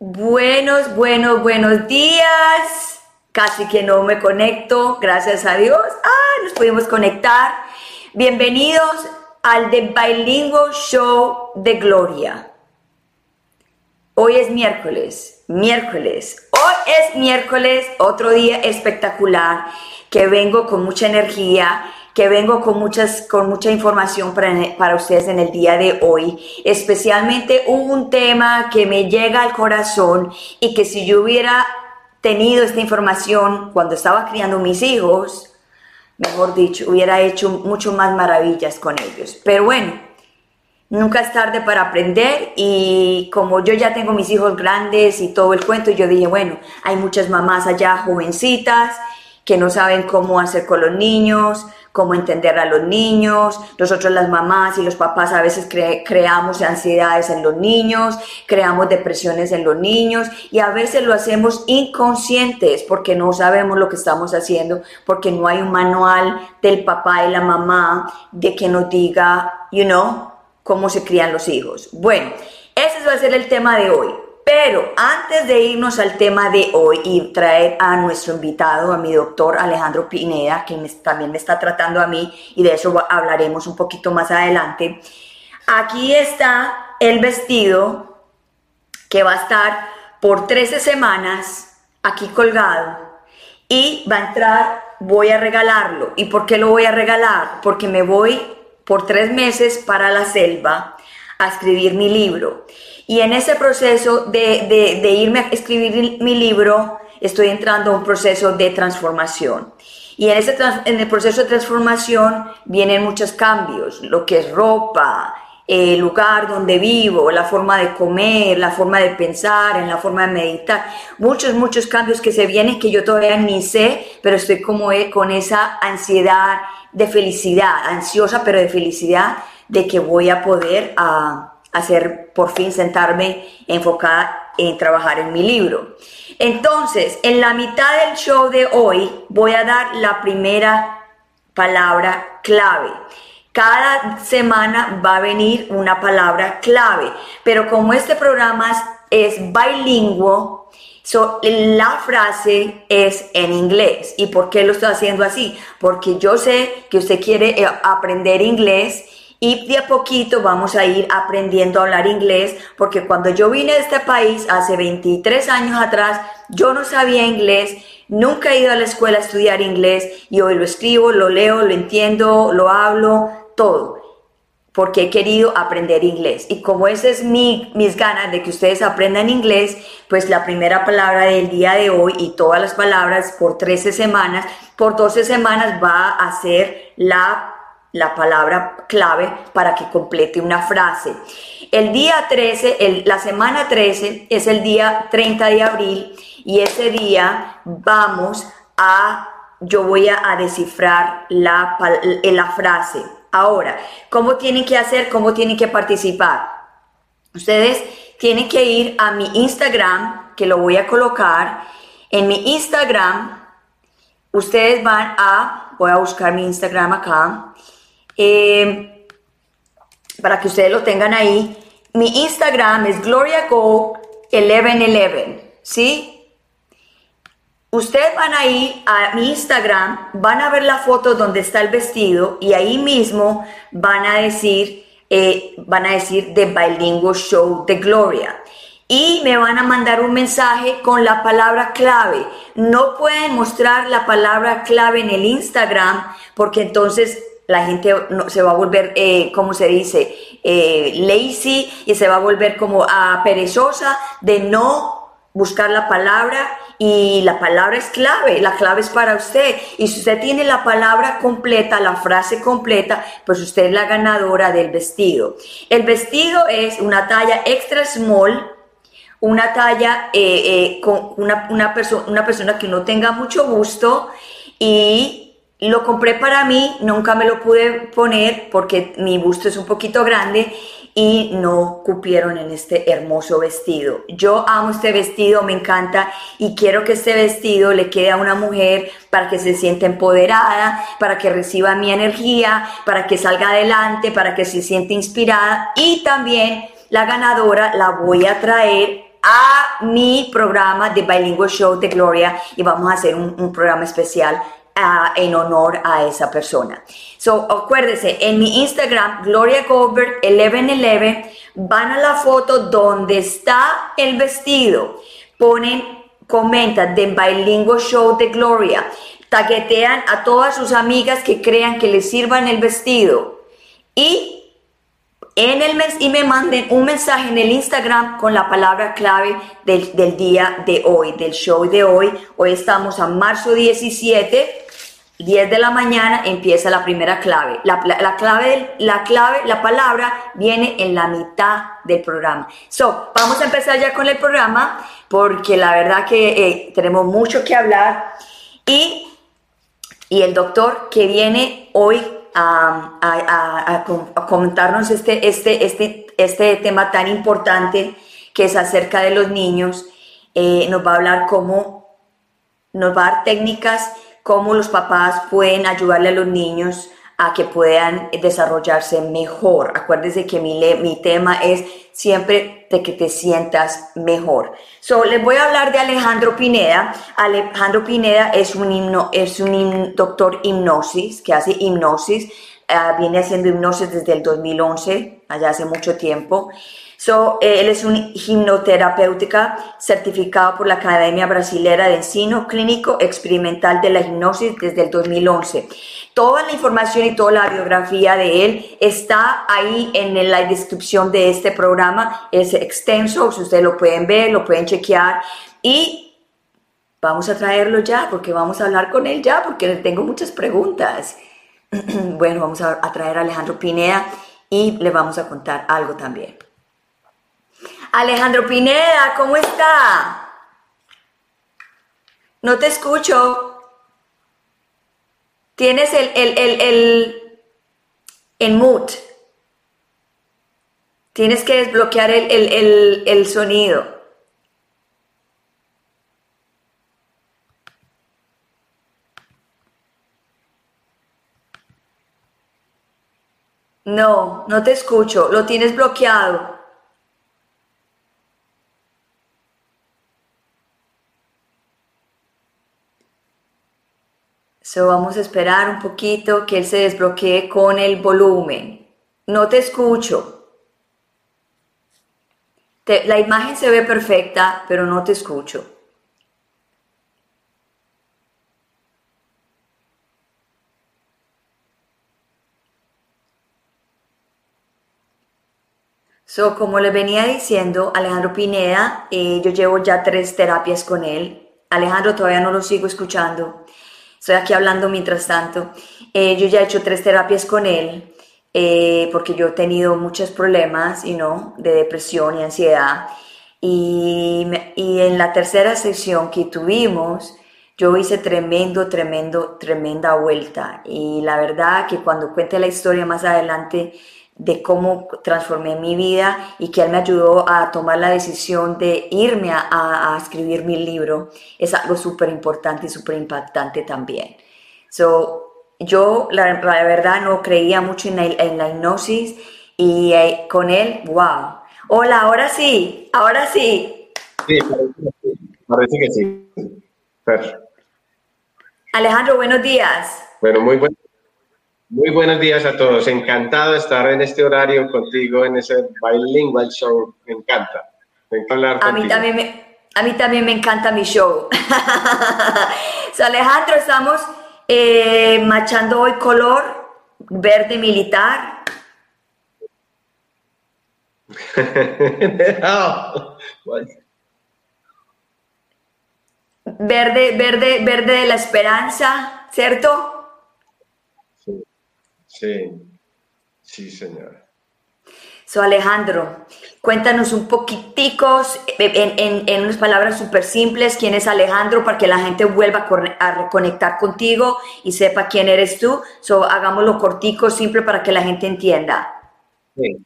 Buenos, buenos, buenos días. Casi que no me conecto, gracias a Dios. Ah, nos pudimos conectar. Bienvenidos al The Bilingual Show de Gloria. Hoy es miércoles, miércoles. Hoy es miércoles, otro día espectacular, que vengo con mucha energía, que vengo con, muchas, con mucha información para, para ustedes en el día de hoy. Especialmente un tema que me llega al corazón y que si yo hubiera tenido esta información cuando estaba criando mis hijos, mejor dicho, hubiera hecho mucho más maravillas con ellos. Pero bueno, Nunca es tarde para aprender y como yo ya tengo mis hijos grandes y todo el cuento, yo dije, bueno, hay muchas mamás allá jovencitas que no saben cómo hacer con los niños, cómo entender a los niños. Nosotros las mamás y los papás a veces creamos ansiedades en los niños, creamos depresiones en los niños y a veces lo hacemos inconscientes porque no sabemos lo que estamos haciendo, porque no hay un manual del papá y la mamá de que nos diga, you know, cómo se crían los hijos. Bueno, ese va a ser el tema de hoy. Pero antes de irnos al tema de hoy y traer a nuestro invitado, a mi doctor Alejandro Pineda, que también me está tratando a mí, y de eso hablaremos un poquito más adelante, aquí está el vestido que va a estar por 13 semanas aquí colgado y va a entrar, voy a regalarlo. ¿Y por qué lo voy a regalar? Porque me voy por tres meses para la selva a escribir mi libro. Y en ese proceso de, irme a escribir mi libro, estoy entrando a un proceso de transformación. Y en, ese, en el proceso de transformación vienen muchos cambios, lo que es ropa, el lugar donde vivo, la forma de comer, la forma de pensar, en la forma de meditar, muchos, muchos cambios que se vienen que yo todavía ni sé, pero estoy como con esa ansiedad de felicidad, ansiosa pero de felicidad de que voy a poder a, hacer por fin sentarme enfocada en trabajar en mi libro. Entonces, en la mitad del show de hoy voy a dar la primera palabra clave. Cada semana va a venir una palabra clave, pero como este programa es bilingüe, la frase es en inglés. ¿Y por qué lo estoy haciendo así? Porque yo sé que usted quiere eh, aprender inglés y de a poquito vamos a ir aprendiendo a hablar inglés, porque cuando yo vine de este país hace 23 años atrás, yo no sabía inglés, nunca he ido a la escuela a estudiar inglés y hoy lo escribo, lo leo, lo entiendo, lo hablo, todo porque he querido aprender inglés. Y como esa es mi, mis ganas de que ustedes aprendan inglés, pues la primera palabra del día de hoy y todas las palabras por 13 semanas, por 12 semanas va a ser la, la palabra clave para que complete una frase. El día 13, la semana 13 es el día 30 de abril y ese día vamos a, yo voy a, descifrar la, la frase. Ahora, ¿cómo tienen que hacer? ¿Cómo tienen que participar? Ustedes tienen que ir a mi Instagram, que lo voy a colocar. En mi Instagram, ustedes van a, voy a buscar mi Instagram acá, eh, para que ustedes lo tengan ahí. Mi Instagram es GloriaGo1111, ¿sí? Ustedes van a ir a mi Instagram, van a ver la foto donde está el vestido y ahí mismo van a decir, eh, van a decir The Bilingual Show de Gloria. Y me van a mandar un mensaje con la palabra clave. No pueden mostrar la palabra clave en el Instagram porque entonces la gente se va a volver, eh, como se dice, eh, lazy y se va a volver como a perezosa de no buscar la palabra y la palabra es clave, la clave es para usted. Y si usted tiene la palabra completa, la frase completa, pues usted es la ganadora del vestido. El vestido es una talla extra small, una talla eh, eh, con una, una, una persona que no tenga mucho gusto y lo compré para mí, nunca me lo pude poner porque mi busto es un poquito grande y no cupieron en este hermoso vestido. Yo amo este vestido, me encanta y quiero que este vestido le quede a una mujer para que se sienta empoderada, para que reciba mi energía, para que salga adelante, para que se sienta inspirada y también la ganadora la voy a traer a mi programa de Bilingual Show de Gloria y vamos a hacer un, programa especial en honor a esa persona. So, acuérdese, en mi Instagram, Gloria Goldberg 1111, van a la foto donde está el vestido, ponen, comentan de Bilingual Show de Gloria, taguetean a todas sus amigas que crean que les sirvan el vestido y en el mes y me manden un mensaje en el Instagram con la palabra clave del, del, día de hoy, del show de hoy. Hoy estamos a marzo 17 10 de la mañana empieza la primera clave. La, clave, la clave, la palabra viene en la mitad del programa. So, vamos a empezar ya con el programa porque la verdad que eh, tenemos mucho que hablar y, y el doctor que viene hoy a, a, a, comentarnos este, este, este, este tema tan importante que es acerca de los niños, eh, nos va a hablar cómo, nos va a dar técnicas cómo los papás pueden ayudarle a los niños a que puedan desarrollarse mejor. Acuérdense que mi, mi tema es siempre de que te sientas mejor. So, les voy a hablar de Alejandro Pineda. Alejandro Pineda es un, himno, es un doctor hipnosis, que hace hipnosis. Ah, viene haciendo hipnosis desde el 2011, allá hace mucho tiempo. So, eh, él es un hipnoterapéutica certificado por la Academia Brasilera de Ensino Clínico Experimental de la Hipnosis desde el 2011. Toda la información y toda la biografía de él está ahí en la descripción de este programa. Es extenso, si ustedes lo pueden ver, lo pueden chequear y vamos a traerlo ya porque vamos a hablar con él ya porque le tengo muchas preguntas. bueno, vamos a, a traer a Alejandro Pineda y le vamos a contar algo también. Alejandro Pineda, ¿cómo está? No te escucho. Tienes el, el, el, el, el mute. Tienes que desbloquear el, el, el sonido. No, no te escucho. Lo tienes bloqueado. So vamos a esperar un poquito que él se desbloquee con el volumen. No te escucho. la imagen se ve perfecta, pero no te escucho. So, como le venía diciendo, Alejandro Pineda, eh, yo llevo ya tres terapias con él. Alejandro, todavía no lo sigo escuchando. Estoy aquí hablando mientras tanto. Eh, yo ya he hecho tres terapias con él eh, porque yo he tenido muchos problemas y no de depresión y ansiedad. Y, y en la tercera sesión que tuvimos, yo hice tremendo, tremendo, tremenda vuelta. Y la verdad que cuando cuente la historia más adelante, de cómo transformé mi vida y que él me ayudó a tomar la decisión de irme a, escribir mi libro, es algo súper importante y súper impactante también. So, yo la, verdad no creía mucho en la, en la hipnosis y eh, con él, wow. Hola, ahora sí, ahora sí. Sí, parece que sí. Alejandro, buenos días. Bueno, muy buenos muy buenos días a todos. Encantado de estar en este horario contigo en ese bilingual show. Me encanta. Me encanta hablar a Mí también me, a mí también me encanta mi show. so, Alejandro, estamos eh, machando hoy color verde militar. Verde, verde, verde de la esperanza, ¿cierto? Sí, sí, señora. So, Alejandro, cuéntanos un poquitico, en, unas palabras súper simples, quién es Alejandro para que la gente vuelva a reconectar contigo y sepa quién eres tú. So, hagámoslo cortico, simple para que la gente entienda. Sí.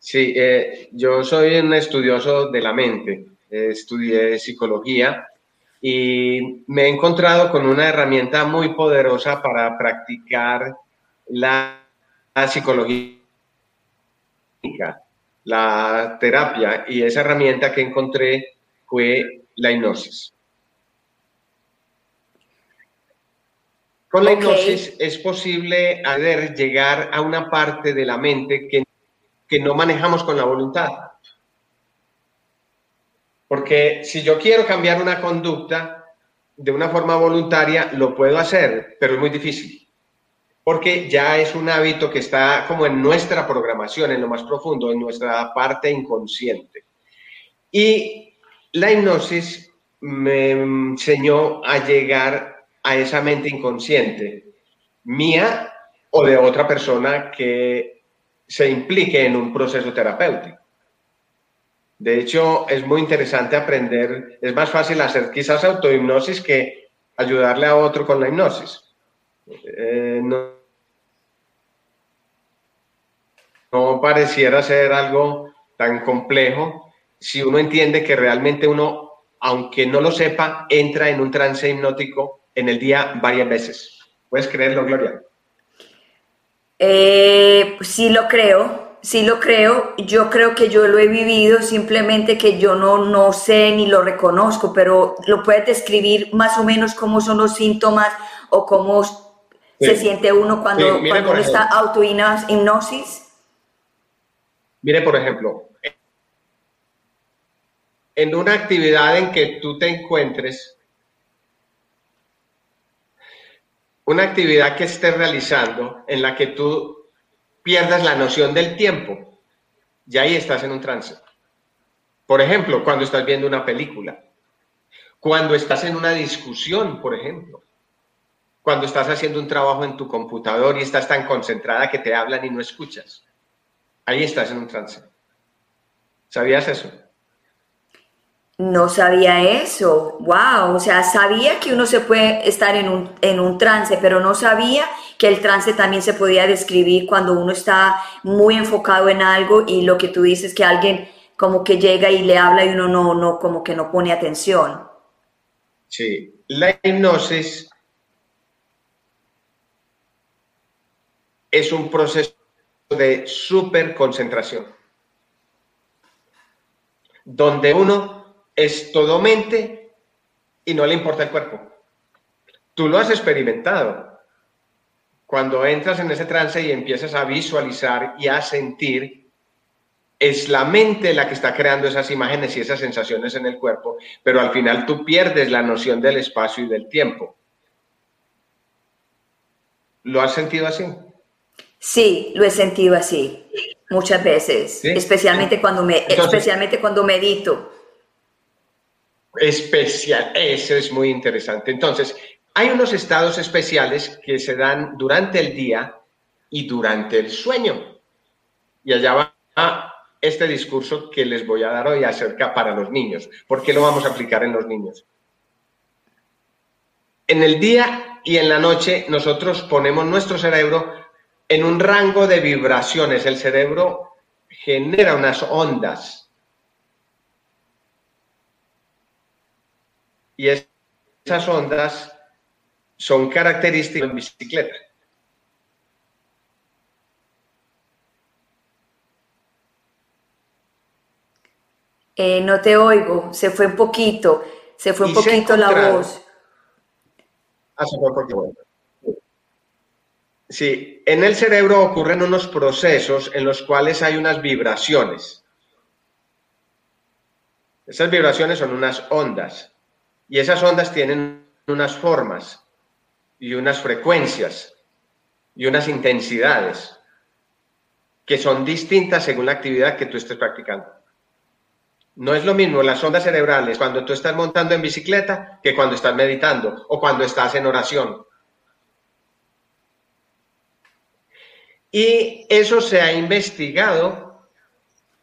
Sí, eh, yo soy un estudioso de la mente, estudié psicología y me he encontrado con una herramienta muy poderosa para practicar la, psicología, la terapia, y esa herramienta que encontré fue la hipnosis. Con la hipnosis es posible llegar a una parte de la mente que que no manejamos con la voluntad. Porque si yo quiero cambiar una conducta de una forma voluntaria, lo puedo hacer, pero es muy difícil. Porque ya es un hábito que está como en nuestra programación, en lo más profundo, en nuestra parte inconsciente. Y la hipnosis me enseñó a llegar a esa mente inconsciente, mía o de otra persona que se implique en un proceso terapéutico. De hecho, es muy interesante aprender, es más fácil hacer quizás autohipnosis que ayudarle a otro con la hipnosis. Eh, no, no pareciera ser algo tan complejo si uno entiende que realmente uno, aunque no lo sepa, entra en un trance hipnótico en el día varias veces. ¿Puedes creerlo, Gloria? Eh, sí lo creo, sí lo creo. Yo creo que yo lo he vivido, simplemente que yo no, no sé ni lo reconozco, pero lo puedes describir más o menos cómo son los síntomas o cómo se siente uno cuando, cuando está auto-hipnosis. Mire, por ejemplo, en una actividad en que tú te encuentres, una actividad que estés realizando en la que tú pierdas la noción del tiempo, ya ahí estás en un trance. Por ejemplo, cuando estás viendo una película, cuando estás en una discusión, por ejemplo, cuando estás haciendo un trabajo en tu computador y estás tan concentrada que te hablan y no escuchas. Ahí estás en un trance. ¿Sabías eso? No sabía eso, wow, o sea, sabía que uno se puede estar en un, en un trance, pero no sabía que el trance también se podía describir cuando uno está muy enfocado en algo y lo que tú dices que alguien como que llega y le habla y uno no, no, como que no pone atención. Sí, la hipnosis es un proceso de super concentración, donde uno es todo mente y no le importa el cuerpo. Tú lo has experimentado. Cuando entras en ese trance y empiezas a visualizar y a sentir, es la mente la que está creando esas imágenes y esas sensaciones en el cuerpo, pero al final tú pierdes la noción del espacio y del tiempo. ¿Lo has sentido así? Sí, lo he sentido así muchas veces, especialmente cuando me especialmente cuando medito especial. Eso es muy interesante. Entonces, hay unos estados especiales que se dan durante el día y durante el sueño. Y allá va este discurso que les voy a dar hoy acerca para los niños. ¿Por qué lo vamos a aplicar en los niños? En el día y en la noche nosotros ponemos nuestro cerebro en un rango de vibraciones. El cerebro genera unas ondas y esas ondas son características de bicicleta. Eh, no te oigo, se fue un poquito, se fue un poquito la voz. Ah, se fue poquito. Sí, en el cerebro ocurren unos procesos en los cuales hay unas vibraciones. Esas vibraciones son unas ondas. Y esas ondas tienen unas formas y unas frecuencias y unas intensidades que son distintas según la actividad que tú estés practicando. No es lo mismo las ondas cerebrales cuando tú estás montando en bicicleta que cuando estás meditando o cuando estás en oración. Y eso se ha investigado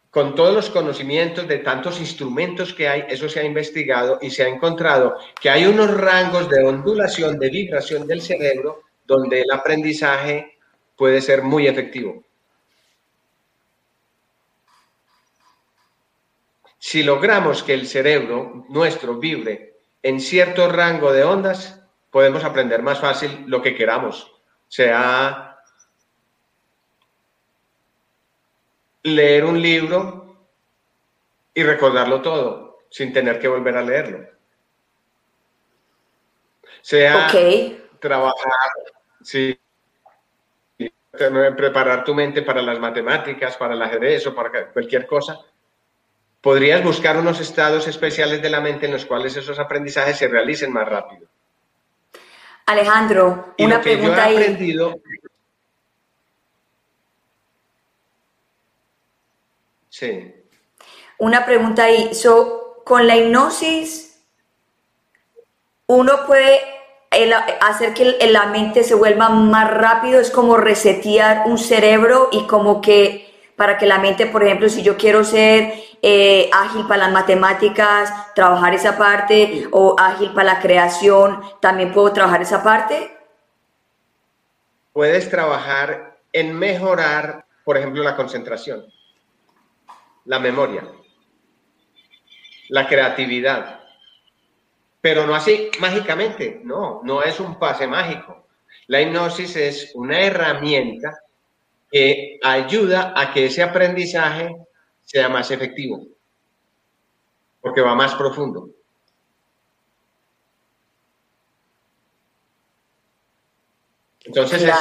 con todos los conocimientos de tantos instrumentos que hay, eso se ha investigado y se ha encontrado que hay unos rangos de ondulación, de vibración del cerebro, donde el aprendizaje puede ser muy efectivo. si logramos que el cerebro nuestro vibre en cierto rango de ondas, podemos aprender más fácil lo que queramos, sea leer un libro y recordarlo todo, sin tener que volver a leerlo. Sea trabajar, sí, preparar tu mente para las matemáticas, para el ajedrez o para cualquier cosa, podrías buscar unos estados especiales de la mente en los cuales esos aprendizajes se realicen más rápido. Alejandro, una pregunta ahí. Sí. Una pregunta ahí. So, con la hipnosis, uno puede hacer que la mente se vuelva más rápido, es como resetear un cerebro y como que para que la mente, por ejemplo, si yo quiero ser eh, ágil para las matemáticas, trabajar esa parte, o ágil para la creación, también puedo trabajar esa parte. Puedes trabajar en mejorar, por ejemplo, la concentración, la memoria, la creatividad, pero no así mágicamente, no, no es un pase mágico. La hipnosis es una herramienta que ayuda a que ese aprendizaje sea más efectivo, porque va más profundo. Entonces es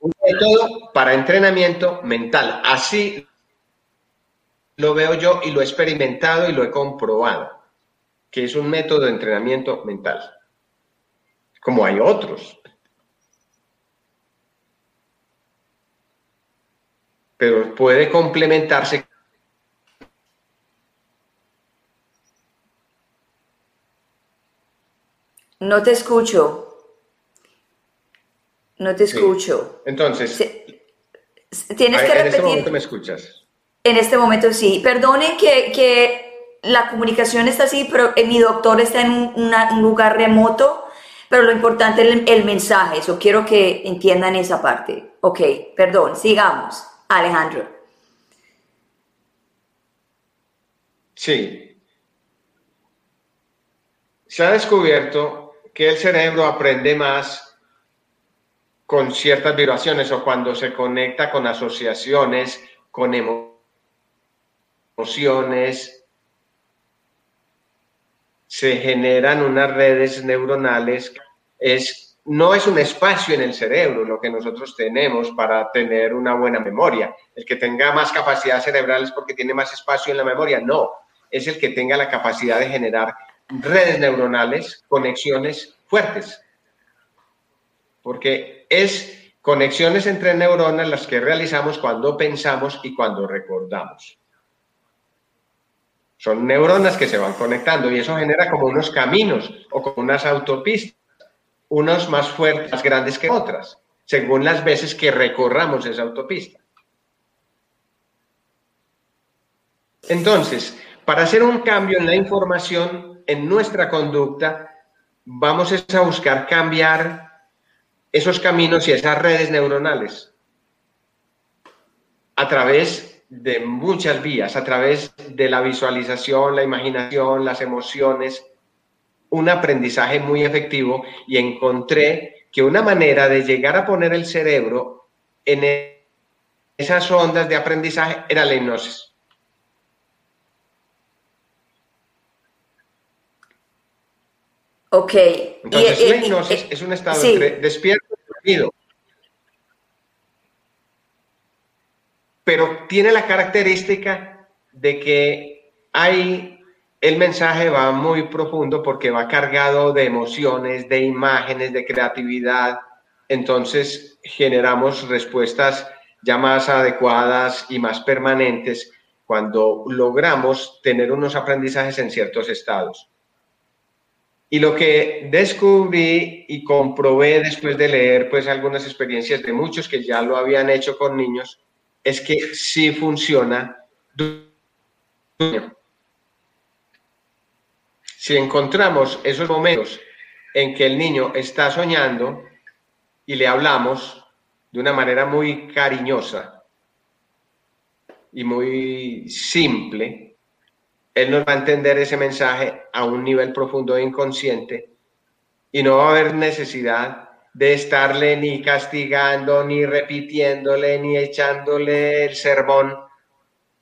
un método para entrenamiento mental. Así lo veo yo y lo he experimentado y lo he comprobado que es un método de entrenamiento mental, como hay otros. Pero puede complementarse. No te escucho. No te escucho. Entonces, tienes que repetir. En este momento me escuchas. En este momento sí. Perdone que, que la comunicación está así, pero eh, mi doctor está en un, lugar remoto, pero lo importante es el, mensaje, eso quiero que entiendan esa parte. Ok, perdón, sigamos, Alejandro. Sí. Se ha descubierto que el cerebro aprende más con ciertas vibraciones o cuando se conecta con asociaciones, con emociones, se generan unas redes neuronales. Es, no es un espacio en el cerebro lo que nosotros tenemos para tener una buena memoria. El que tenga más capacidad cerebral es porque tiene más espacio en la memoria. No, es el que tenga la capacidad de generar redes neuronales, conexiones fuertes. Porque es conexiones entre neuronas las que realizamos cuando pensamos y cuando recordamos. Son neuronas que se van conectando y eso genera como unos caminos o como unas autopistas, unos más fuertes, más grandes que otras, según las veces que recorramos esa autopista. Entonces, para hacer un cambio en la información, en nuestra conducta, vamos a buscar cambiar esos caminos y esas redes neuronales a través de muchas vías, a través de la visualización, la imaginación, las emociones, un aprendizaje muy efectivo y encontré que una manera de llegar a poner el cerebro en esas ondas de aprendizaje era la hipnosis. Ok. Entonces, la hipnosis es un estado entre despierto y dormido. Pero tiene la característica de que hay, el mensaje va muy profundo porque va cargado de emociones, de imágenes, de creatividad, entonces generamos respuestas ya más adecuadas y más permanentes cuando logramos tener unos aprendizajes en ciertos estados. Y lo que descubrí y comprobé después de leer pues algunas experiencias de muchos que ya lo habían hecho con niños, es que sí funciona. Si encontramos esos momentos en que el niño está soñando y le hablamos de una manera muy cariñosa y muy simple, él nos va a entender ese mensaje a un nivel profundo e inconsciente y no va a haber necesidad de estarle ni castigando, ni repitiéndole, ni echándole el sermón,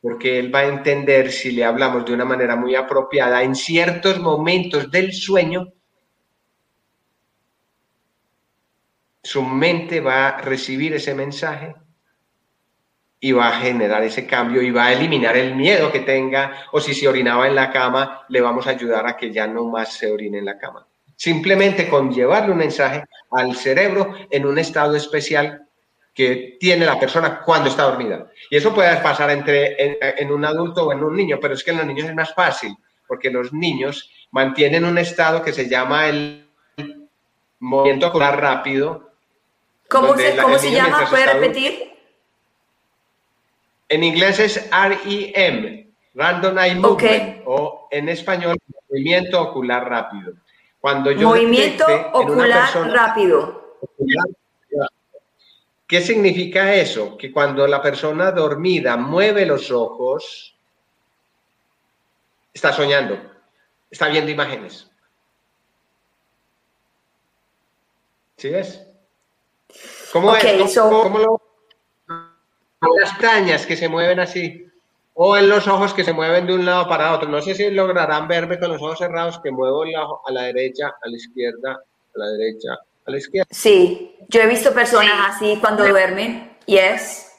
porque él va a entender si le hablamos de una manera muy apropiada en ciertos momentos del sueño, su mente va a recibir ese mensaje y va a generar ese cambio y va a eliminar el miedo que tenga o si se orinaba en la cama, le vamos a ayudar a que ya no más se orine en la cama. Simplemente con llevarle un mensaje al cerebro en un estado especial que tiene la persona cuando está dormida. Y eso puede pasar entre en, un adulto o en un niño, pero es que en los niños es más fácil, porque los niños mantienen un estado que se llama el movimiento ocular rápido. ¿Cómo se, ¿cómo se llama? ¿Puede repetir? En inglés es REM, Random Eye Movement, o en español, movimiento ocular rápido. Cuando yo movimiento ocular rápido. ¿Qué significa eso? Que cuando la persona dormida mueve los ojos, está soñando, está viendo imágenes. ¿Sí ves? ¿Cómo es? ¿Cómo, lo las cañas que se mueven así, o en los ojos que se mueven de un lado para otro. No sé si lograrán verme con los ojos cerrados que muevo el ojo a la derecha, a la izquierda, a la derecha, a la izquierda. Sí, yo he visto personas así cuando duermen. Yes.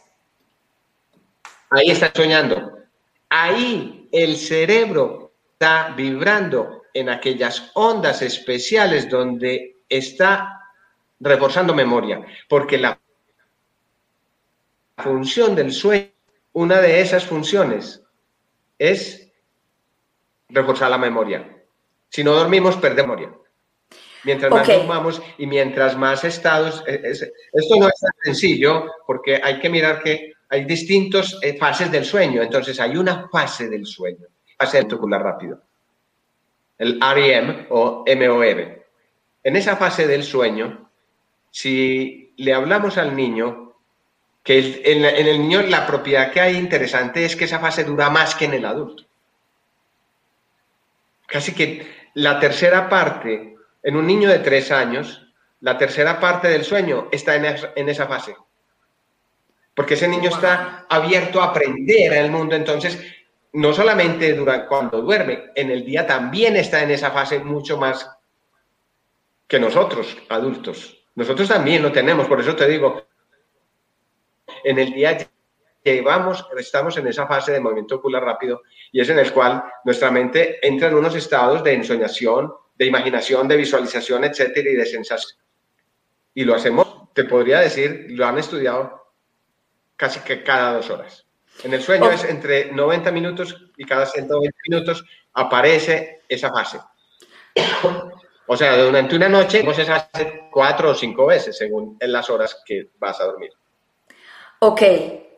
Ahí está soñando. Ahí el cerebro está vibrando en aquellas ondas especiales donde está reforzando memoria, porque la función del sueño, una de esas funciones es reforzar la memoria. Si no dormimos, perdemos memoria. Mientras más dormamos y mientras más estados, e, esto no es tan sencillo porque hay que mirar que hay distintas eh, fases del sueño. Entonces hay una fase del sueño, fase ventricular rápido, el REM o MOR. En esa fase del sueño, si le hablamos al niño que en, el niño la propiedad que hay interesante es que esa fase dura más que en el adulto. Casi que la tercera parte, en un niño de tres años, la tercera parte del sueño está en, esa fase. Porque ese niño está abierto a aprender en el mundo, entonces no solamente durante, cuando duerme, en el día también está en esa fase mucho más que nosotros, adultos. Nosotros también lo tenemos, por eso te digo, en el día llevamos, estamos en esa fase de movimiento ocular rápido y es en el cual nuestra mente entra en unos estados de ensoñación, de imaginación, de visualización, etcétera, y de sensación. Y lo hacemos, te podría decir, lo han estudiado casi que cada dos horas. En el sueño es entre 90 minutos y cada 120 minutos aparece esa fase. O sea, durante una noche, pues esa fase cuatro o cinco veces según en las horas que vas a dormir. Ok,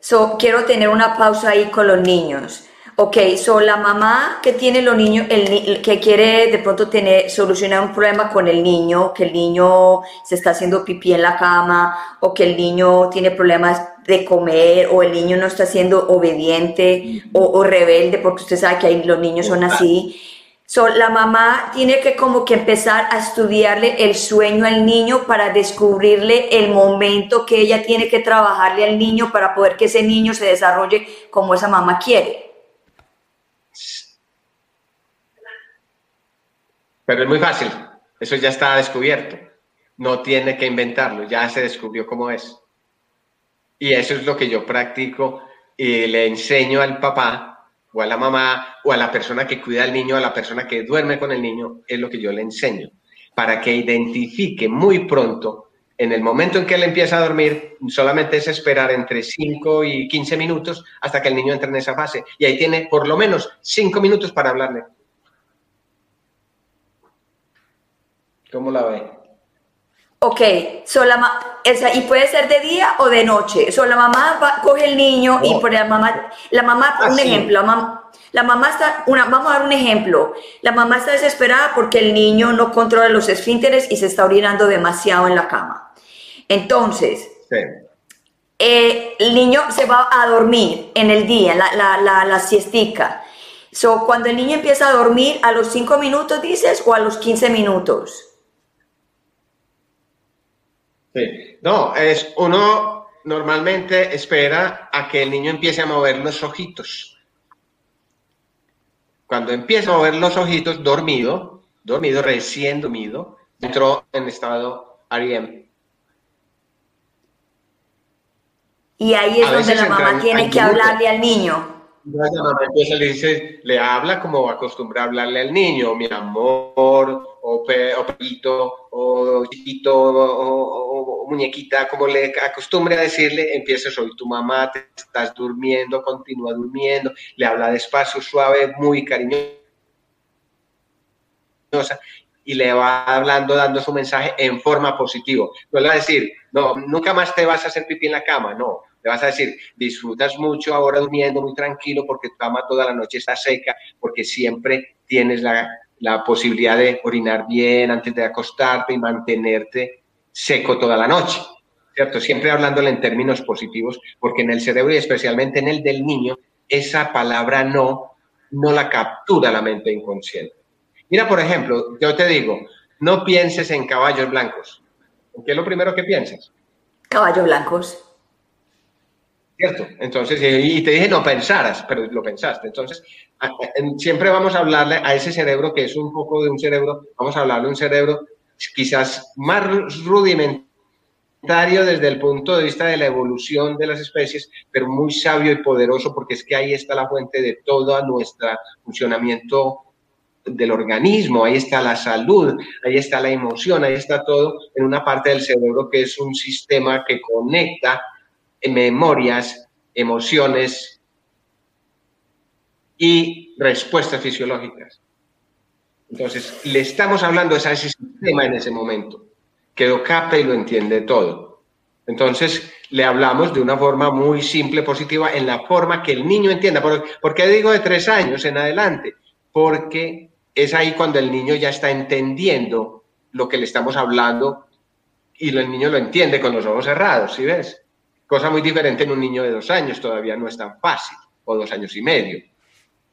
so quiero tener una pausa ahí con los niños. Ok, so la mamá que tiene los niños, el, que quiere de pronto tener, solucionar un problema con el niño, que el niño se está haciendo pipí en la cama, o que el niño tiene problemas de comer, o el niño no está siendo obediente o, o rebelde, porque usted sabe que ahí los niños son así. So, la mamá tiene que como que empezar a estudiarle el sueño al niño para descubrirle el momento que ella tiene que trabajarle al niño para poder que ese niño se desarrolle como esa mamá quiere. Pero es muy fácil, eso ya está descubierto, no tiene que inventarlo, ya se descubrió cómo es. Y eso es lo que yo practico y le enseño al papá o a la mamá o a la persona que cuida al niño, a la persona que duerme con el niño, es lo que yo le enseño, para que identifique muy pronto, en el momento en que él empieza a dormir, solamente es esperar entre 5 y 15 minutos hasta que el niño entre en esa fase. Y ahí tiene por lo menos 5 minutos para hablarle. ¿Cómo la ve? Ok, so y puede ser de día o de noche. So la mamá coge el niño y por la mamá, la mamá, un ejemplo, la mamá, está, una, vamos a dar un ejemplo. La mamá está desesperada porque el niño no controla los esfínteres y se está orinando demasiado en la cama. Entonces, eh, el niño se va a dormir en el día, la, la, la, la siestica. So, cuando el niño empieza a dormir, ¿a los 5 minutos dices o a los 15 minutos? Sí. No, es uno normalmente espera a que el niño empiece a mover los ojitos. Cuando empieza a mover los ojitos, dormido, dormido, recién dormido, entró en estado REM. Y ahí es donde la mamá tiene que hablarle al niño. La mamá empieza, le dice, le habla como acostumbra a hablarle al niño, mi amor, o, pe, o perrito, o chiquito, o, muñequita, como le acostumbre a decirle, empieza, soy tu mamá, te estás durmiendo, continúa durmiendo, le habla despacio, suave, muy cariñosa, y le va hablando, dando su mensaje en forma positiva. No le va a decir, no, nunca más te vas a hacer pipí en la cama, no, le vas a decir, disfrutas mucho ahora durmiendo muy tranquilo porque tu cama toda la noche está seca, porque siempre tienes la, la posibilidad de orinar bien antes de acostarte y mantenerte seco toda la noche. ¿Cierto? Siempre hablándole en términos positivos, porque en el cerebro y especialmente en el del niño, esa palabra no, no la captura la mente inconsciente. Mira, por ejemplo, yo te digo, no pienses en caballos blancos. ¿Qué es lo primero que piensas? Caballos blancos. ¿Cierto? Entonces, y te dije no pensaras, pero lo pensaste. Entonces, siempre vamos a hablarle a ese cerebro que es un poco de un cerebro, vamos a hablarle de un cerebro quizás más rudimentario desde el punto de vista de la evolución de las especies, pero muy sabio y poderoso porque es que ahí está la fuente de todo nuestro funcionamiento del organismo, ahí está la salud, ahí está la emoción, ahí está todo en una parte del cerebro que es un sistema que conecta memorias, emociones y respuestas fisiológicas. Entonces, le estamos hablando a ese sistema en ese momento, que lo capta y lo entiende todo. Entonces, le hablamos de una forma muy simple, positiva, en la forma que el niño entienda. ¿Por, qué digo de tres años en adelante? Porque es ahí cuando el niño ya está entendiendo lo que le estamos hablando y el niño lo entiende con los ojos cerrados, ¿sí ves? Cosa muy diferente en un niño de dos años, todavía no es tan fácil, o dos años y medio.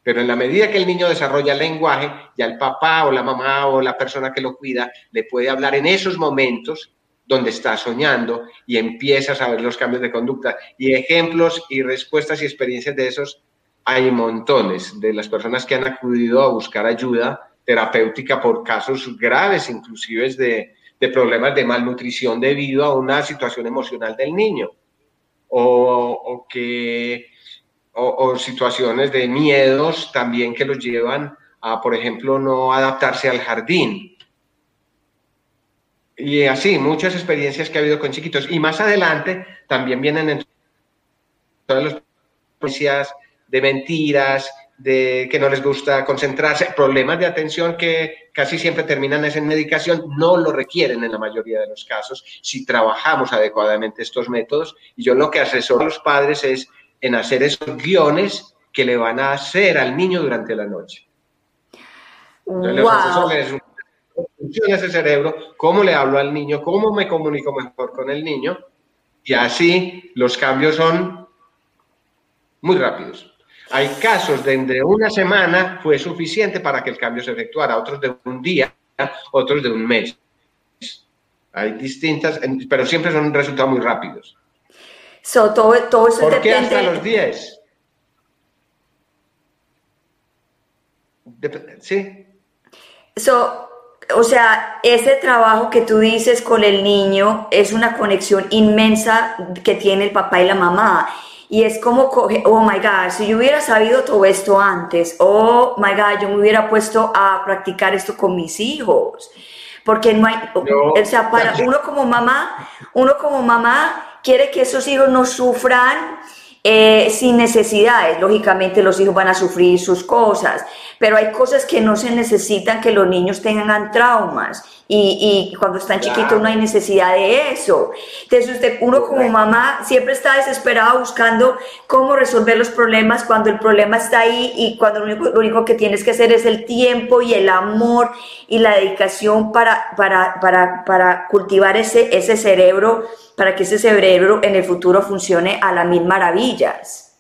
Pero en la medida que el niño desarrolla el lenguaje, ya el papá o la mamá o la persona que lo cuida le puede hablar en esos momentos donde está soñando y empieza a saber los cambios de conducta. Y ejemplos y respuestas y experiencias de esos hay montones de las personas que han acudido a buscar ayuda terapéutica por casos graves, inclusive de, de problemas de malnutrición debido a una situación emocional del niño o, que, o, situaciones de miedos también que los llevan a, por ejemplo, no adaptarse al jardín. Y así, muchas experiencias que ha habido con chiquitos. Y más adelante también vienen en todas las policías de mentiras, de que no les gusta concentrarse, problemas de atención que casi siempre terminan en medicación, no lo requieren en la mayoría de los casos si trabajamos adecuadamente estos métodos. Y yo lo que asesoro a los padres es en hacer esos guiones que le van a hacer al niño durante la noche. Wow. funciona ese cerebro, cómo le hablo al niño, cómo me comunico mejor con el niño, y así los cambios son muy rápidos. Hay casos de entre una semana fue suficiente para que el cambio se efectuara, otros de un día, otros de un mes. Hay distintas, pero siempre son resultados muy rápidos. So, todo, todo eso ¿Por qué hasta los 10? sí. So, o sea, ese trabajo que tú dices con el niño es una conexión inmensa que tiene el papá y la mamá. Y es como coge, oh my God, si yo hubiera sabido todo esto antes, oh my God, yo me hubiera puesto a practicar esto con mis hijos. Porque no hay, o sea, para uno como mamá, uno como mamá quiere que esos hijos no sufran eh, sin necesidades. Lógicamente los hijos van a sufrir sus cosas, pero hay cosas que no se necesitan que los niños tengan traumas y, cuando están chiquitos no hay necesidad de eso. Entonces usted, uno como mamá siempre está desesperado buscando cómo resolver los problemas cuando el problema está ahí y cuando lo único, lo único que tienes que hacer es el tiempo y el amor y la dedicación para, para, para, para cultivar ese, ese cerebro, para que ese cerebro en el futuro funcione a las mil maravillas.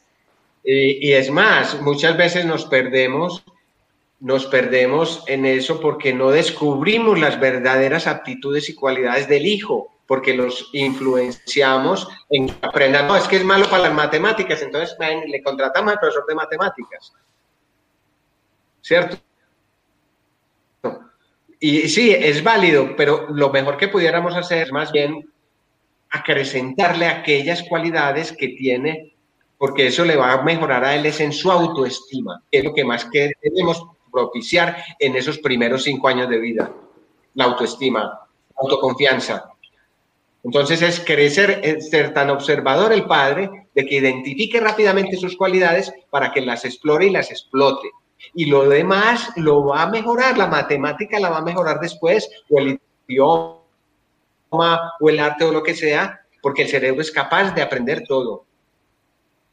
Y, es más, muchas veces nos perdemos, nos perdemos en eso porque no descubrimos las verdaderas aptitudes y cualidades del hijo, porque los influenciamos en que aprendan, no, es que es malo para las matemáticas, entonces le contratamos al profesor de matemáticas. ¿Cierto? Y sí, es válido, pero lo mejor que pudiéramos hacer es más bien acrecentarle aquellas cualidades que tiene, porque eso le va a mejorar a él es en su autoestima, que es lo que más que debemos propiciar en esos primeros cinco años de vida, la autoestima, autoconfianza. Entonces es crecer, ser tan observador el padre de que identifique rápidamente sus cualidades para que las explore y las explote. Y lo demás lo va a mejorar, la matemática la va a mejorar después, o el idioma, o el arte o lo que sea, porque el cerebro es capaz de aprender todo.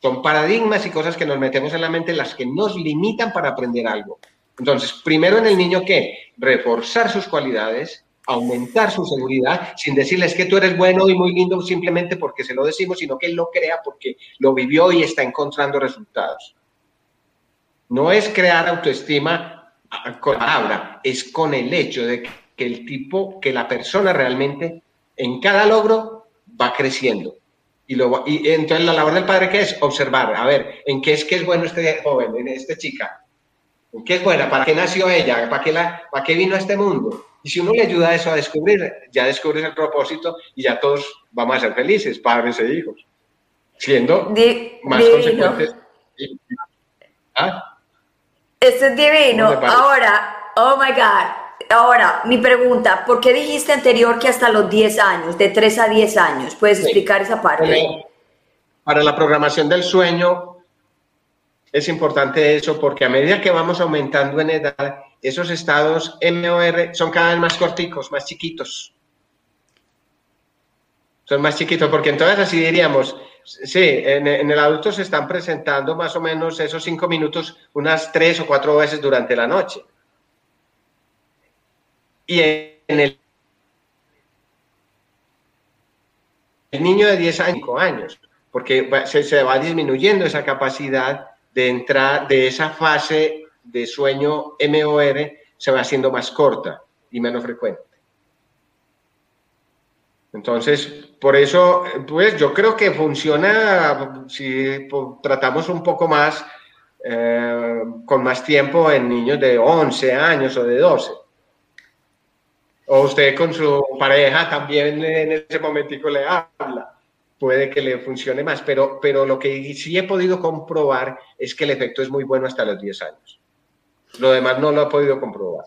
Son paradigmas y cosas que nos metemos en la mente las que nos limitan para aprender algo. Entonces, primero en el niño, ¿qué? Reforzar sus cualidades, aumentar su seguridad, sin decirles que tú eres bueno y muy lindo simplemente porque se lo decimos, sino que él lo crea porque lo vivió y está encontrando resultados. No es crear autoestima con la palabra, es con el hecho de que el tipo, que la persona realmente en cada logro va creciendo. Y, lo, y entonces la labor del padre que es observar, a ver, en qué es que es bueno este joven, en esta chica, qué es buena, para qué nació ella, para qué, la, para qué vino a este mundo. Y si uno le ayuda a eso a descubrir, ya descubres el propósito y ya todos vamos a ser felices, padres e hijos, siendo más consecuentes. ¿Ah? Esto es divino. Ahora, oh my God. Ahora, mi pregunta, ¿por qué dijiste anterior que hasta los 10 años, de 3 a 10 años? ¿Puedes explicar esa parte? Para la programación del sueño es importante eso porque a medida que vamos aumentando en edad, esos estados MOR son cada vez más corticos, más chiquitos. Son más chiquitos porque entonces así diríamos, sí, en, el adulto se están presentando más o menos esos cinco minutos unas tres o cuatro veces durante la noche y en el, niño de 10 años, porque se, se va disminuyendo esa capacidad de entrar de esa fase de sueño MOR, se va haciendo más corta y menos frecuente. Entonces, por eso, pues yo creo que funciona si tratamos un poco más, eh, con más tiempo en niños de 11 años o de 12. O usted con su pareja también en ese momentico le habla. Puede que le funcione más, pero, pero lo que sí he podido comprobar es que el efecto es muy bueno hasta los 10 años. Lo demás no lo he podido comprobar.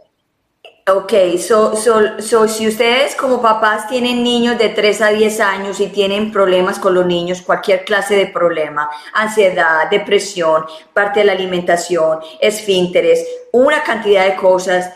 Ok, so, so, si ustedes como papás tienen niños de 3 a 10 años y tienen problemas con los niños, cualquier clase de problema, ansiedad, depresión, parte de la alimentación, esfínteres, una cantidad de cosas,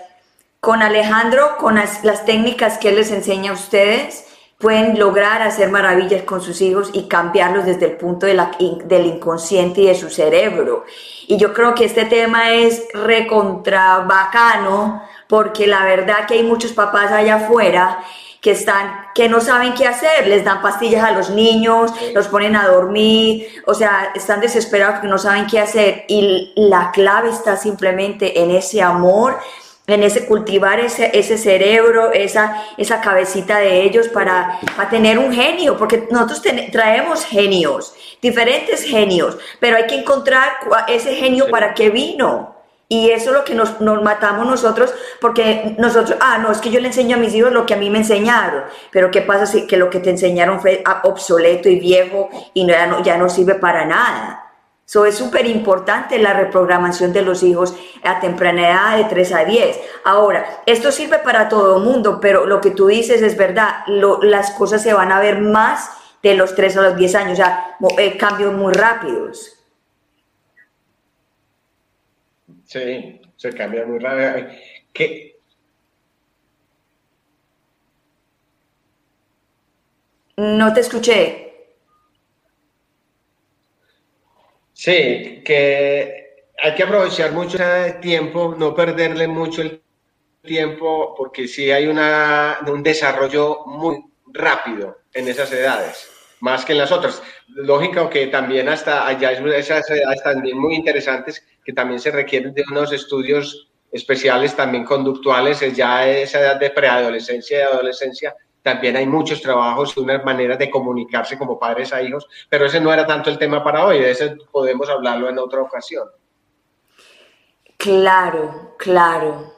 con Alejandro, con las, técnicas que él les enseña a ustedes, pueden lograr hacer maravillas con sus hijos y cambiarlos desde el punto de la, del inconsciente y de su cerebro. Y yo creo que este tema es recontra bacano porque la verdad que hay muchos papás allá afuera que están que no saben qué hacer, les dan pastillas a los niños, los ponen a dormir, o sea, están desesperados porque no saben qué hacer. Y la clave está simplemente en ese amor en ese cultivar ese, ese cerebro, esa, esa cabecita de ellos para, para tener un genio, porque nosotros traemos genios, diferentes genios, pero hay que encontrar ese genio para qué vino. Y eso es lo que nos, nos, matamos nosotros, porque nosotros, ah, no, es que yo le enseño a mis hijos lo que a mí me enseñaron, pero ¿qué pasa si que lo que te enseñaron fue obsoleto y viejo y ya no, ya no sirve para nada? So, es súper importante la reprogramación de los hijos a temprana edad de 3 a 10. Ahora, esto sirve para todo el mundo, pero lo que tú dices es verdad, las cosas se van a ver más de los 3 a los 10 años, o sea, eh, cambios muy rápidos. Sí, se cambia muy rápido. ¿Qué? No te escuché. Sí, que hay que aprovechar mucho el tiempo, no perderle mucho el tiempo, porque sí hay una, un desarrollo muy rápido en esas edades. más que en las otras. Lógico que también hasta allá esas edades también muy interesantes que también se requieren de unos estudios especiales también conductuales, ya esa edad de preadolescencia y adolescencia, también hay muchos trabajos y unas maneras de comunicarse como padres a hijos, pero ese no era tanto el tema para hoy, de ese podemos hablarlo en otra ocasión. Claro, claro.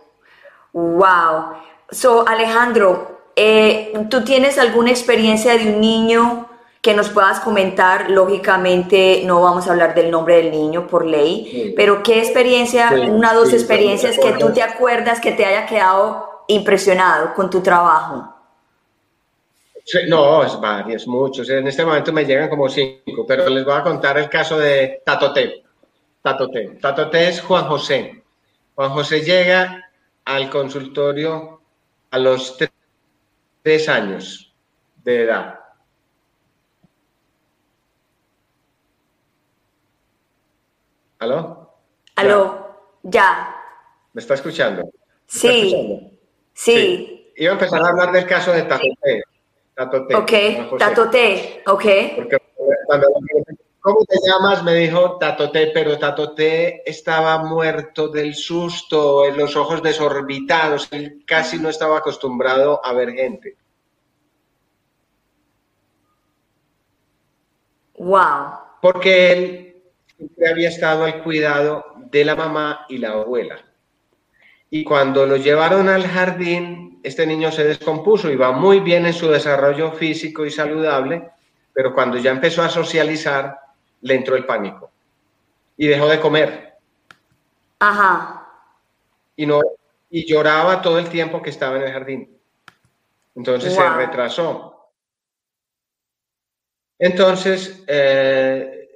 Wow. So, Alejandro, eh, ¿tú tienes alguna experiencia de un niño que nos puedas comentar? Lógicamente, no vamos a hablar del nombre del niño por ley, pero ¿qué experiencia, una o dos experiencias que tú te acuerdas que te haya quedado impresionado con tu trabajo? No, es varios, muchos. En este momento me llegan como cinco, pero les voy a contar el caso de Tatote. Tatote. Tatote es Juan José. Juan José llega al consultorio a los tres años de edad. ¿Aló? ¿Aló? Ya. ¿Me está escuchando? sí. sí. Iba a empezar a hablar del caso de Tatote. Ok, Tatote, ok. Porque cuando ¿Cómo te llamas? Me dijo Tatote, pero Tatote estaba muerto del susto, en los ojos desorbitados, él casi no estaba acostumbrado a ver gente. Wow. Porque él siempre había estado al cuidado de la mamá y la abuela. Y cuando lo llevaron al jardín, este niño se descompuso, iba muy bien en su desarrollo físico y saludable, pero cuando ya empezó a socializar, le entró el pánico y dejó de comer. Ajá. Y, no, y lloraba todo el tiempo que estaba en el jardín. Entonces se retrasó. Entonces, eh,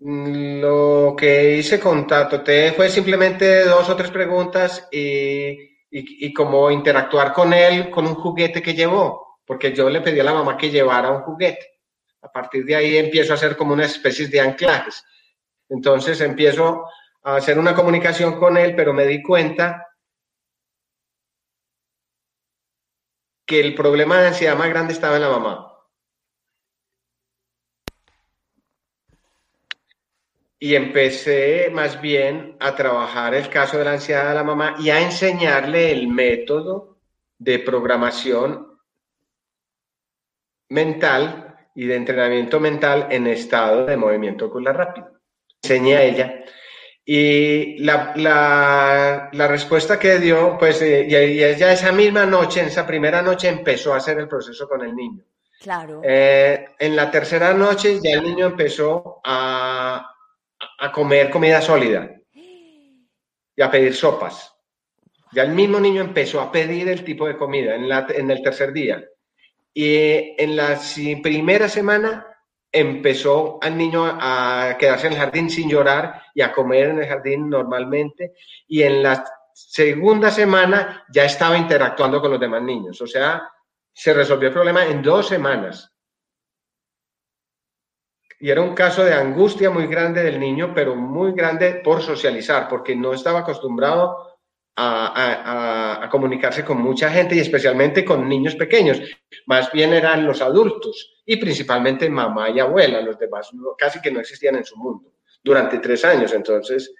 lo que hice con Tato T fue simplemente dos o tres preguntas y, y, y, como interactuar con él con un juguete que llevó, porque yo le pedí a la mamá que llevara un juguete. A partir de ahí empiezo a hacer como una especie de anclajes. Entonces empiezo a hacer una comunicación con él, pero me di cuenta que el problema de ansiedad más grande estaba en la mamá. Y empecé más bien a trabajar el caso de la ansiedad de la mamá y a enseñarle el método de programación mental y de entrenamiento mental en estado de movimiento ocular rápido. Enseñé a ella y la, la, la respuesta que dio, pues eh, y, ella esa misma noche, en esa primera noche, empezó a hacer el proceso con el niño. Claro. Eh, en la tercera noche ya el niño empezó a, a comer comida sólida y a pedir sopas. Ya el mismo niño empezó a pedir el tipo de comida en, la, en el tercer día. Y en la primera semana empezó al niño a quedarse en el jardín sin llorar y a comer en el jardín normalmente. Y en la segunda semana ya estaba interactuando con los demás niños. O sea, se resolvió el problema en dos semanas. Y era un caso de angustia muy grande del niño, pero muy grande por socializar, porque no estaba acostumbrado a, comunicarse con mucha gente y especialmente con niños pequeños. Más bien eran los adultos y principalmente mamá y abuela, los demás casi que no existían en su mundo durante tres años. Entonces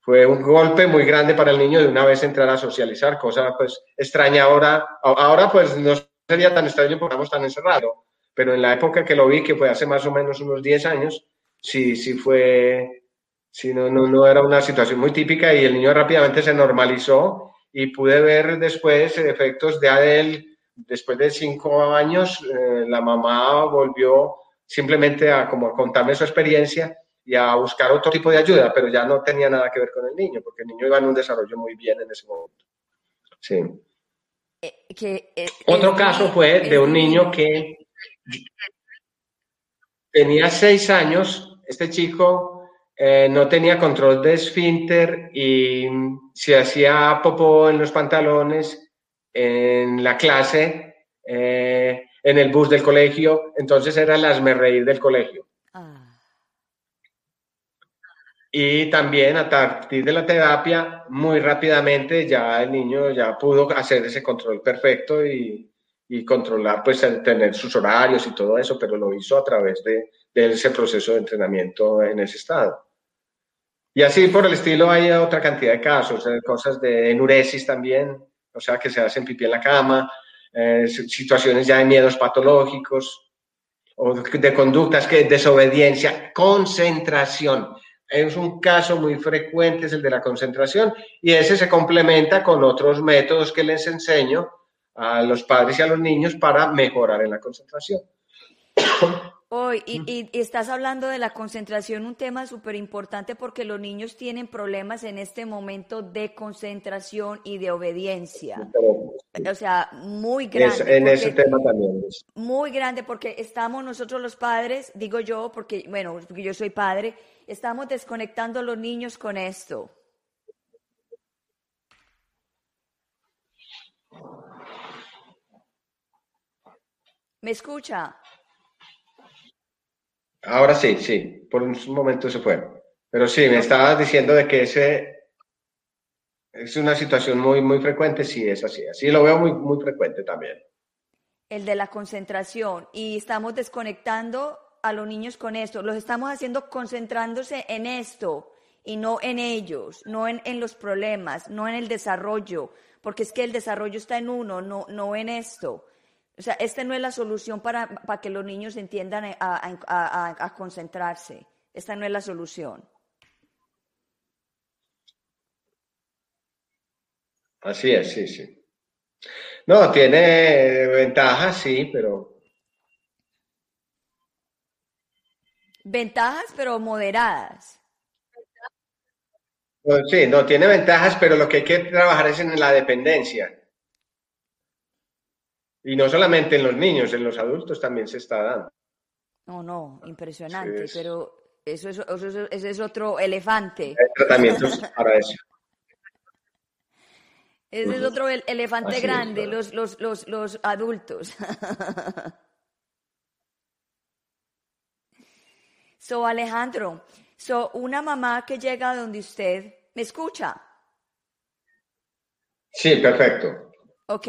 fue un golpe muy grande para el niño de una vez entrar a socializar, cosa pues extraña ahora. Ahora pues no sería tan extraño porque estamos tan encerrados, pero en la época que lo vi, que fue hace más o menos unos 10 años, sí, sí fue Sí, no, no, era una situación muy típica y el niño rápidamente se normalizó y pude ver después efectos de él, después de cinco años, eh, la mamá volvió simplemente a como contarme su experiencia y a buscar otro tipo de ayuda, pero ya no tenía nada que ver con el niño, porque el niño iba en un desarrollo muy bien en ese momento. Sí. Eh, eh, otro caso fue de un niño que tenía seis años, este chico eh, no tenía control de esfínter y se hacía popó en los pantalones en la clase, eh, en el bus del colegio, entonces era el reír del colegio. Ah. Y también a partir de la terapia, muy rápidamente ya el niño ya pudo hacer ese control perfecto y, y controlar, pues tener sus horarios y todo eso, pero lo hizo a través de, de ese proceso de entrenamiento en ese estado. Y así por el estilo hay otra cantidad de casos, eh, cosas de enuresis también, o sea, que se hacen pipí en la cama, eh, situaciones ya de miedos patológicos o de conductas que desobediencia, concentración. Es un caso muy frecuente, es el de la concentración, y ese se complementa con otros métodos que les enseño a los padres y a los niños para mejorar en la concentración. Hoy, y, estás hablando de la concentración, un tema súper importante porque los niños tienen problemas en este momento de concentración y de obediencia. O sea, muy grande. en ese tema también. Muy grande porque estamos nosotros los padres, digo yo, porque, bueno, porque yo soy padre, estamos desconectando a los niños con esto. ¿Me escucha? Ahora sí, sí, por un momento se fue. Pero sí, me estabas diciendo de que ese es una situación muy, muy frecuente, sí, es así. Así lo veo muy, muy frecuente también. El de la concentración. Y estamos desconectando a los niños con esto. Los estamos haciendo concentrándose en esto y no en ellos, no en, en los problemas, no en el desarrollo, porque es que el desarrollo está en uno, no, no en esto. O sea, esta no es la solución para, para que los niños entiendan a, a, a, concentrarse. Esta no es la solución. Así es, sí, sí. No, tiene ventajas, sí, pero... Ventajas, pero moderadas. Sí, no, tiene ventajas, pero lo que hay que trabajar es en la dependencia. Y no solamente en los niños, en los adultos también se está dando. No, no, impresionante, pero eso es, eso, es, otro elefante. Hay tratamientos para eso. Ese es otro elefante grande, los, los, los, los adultos. so, Alejandro, so, una mamá que llega donde usted, ¿me escucha? Sí, perfecto. Ok.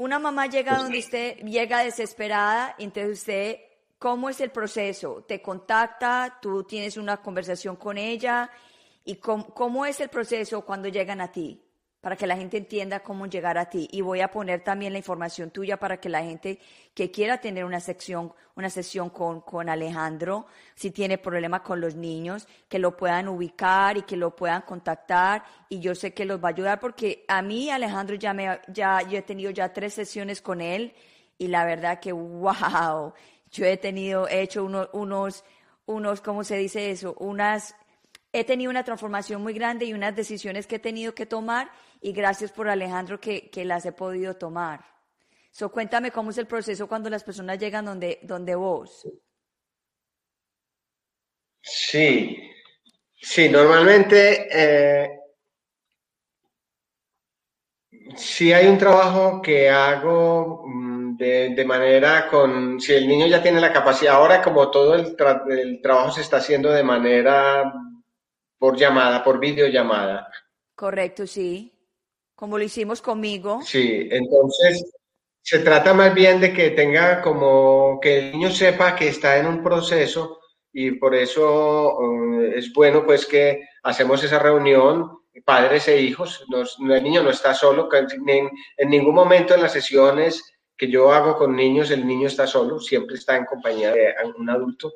Una mamá llega donde usted llega desesperada, entonces usted, ¿cómo es el proceso? ¿Te contacta? ¿Tú tienes una conversación con ella? ¿Y cómo, es el proceso cuando llegan a ti? Para que la gente entienda cómo llegar a ti. Y voy a poner también la información tuya para que la gente que quiera tener una sección, una sesión con, con Alejandro, si tiene problemas con los niños, que lo puedan ubicar y que lo puedan contactar. Y yo sé que los va a ayudar porque a mí, Alejandro, ya me, ya, yo he tenido ya tres sesiones con él y la verdad que, wow, yo he tenido, he hecho unos, unos, unos, ¿cómo se dice eso? Unas, he tenido una transformación muy grande y unas decisiones que he tenido que tomar y gracias por Alejandro que, que las he podido tomar. So, cuéntame cómo es el proceso cuando las personas llegan donde, donde vos. Sí, sí, normalmente eh, si hay un trabajo que hago mm, de, manera con, si el niño ya tiene la capacidad, ahora como todo el, el trabajo se está haciendo de manera por llamada, por videollamada. Correcto, sí. Como lo hicimos conmigo. Sí, entonces se trata más bien de que tenga como que el niño sepa que está en un proceso y por eso eh, es bueno pues que hacemos esa reunión padres e hijos. el niño no está solo, en, en, ningún momento en las sesiones que yo hago con niños el niño está solo, siempre está en compañía de un adulto,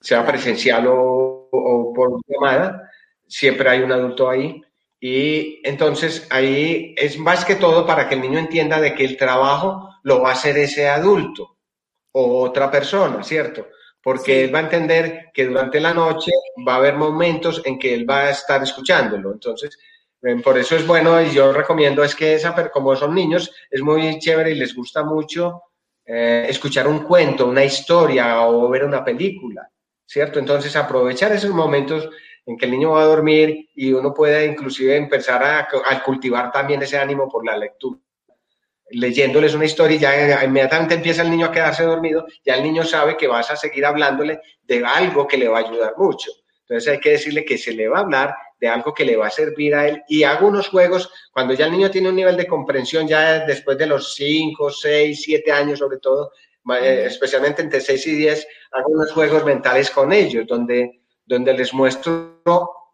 sea presencial o, o por llamada, siempre hay un adulto ahí. Y entonces ahí es más que todo para que el niño entienda de que el trabajo lo va a hacer ese adulto o otra persona, ¿cierto? Porque él va a entender que durante la noche va a haber momentos en que él va a estar escuchándolo. Entonces, por eso es bueno y yo recomiendo es que esa, como son niños, es muy chévere y les gusta mucho eh, escuchar un cuento, una historia o ver una película, ¿cierto? Entonces, aprovechar esos momentos en que el niño va a dormir y uno puede inclusive empezar a, cultivar también ese ánimo por la lectura. Leyéndoles una historia ya inmediatamente empieza el niño a quedarse dormido, ya el niño sabe que vas a seguir hablándole de algo que le va a ayudar mucho. Entonces hay que decirle que se le va a hablar de algo que le va a servir a él y hago unos juegos cuando ya el niño tiene un nivel de comprensión, ya después de los 5, 6, 7 años sobre todo, eh, especialmente entre 6 y 10, hago unos juegos mentales con ellos, donde, donde les muestro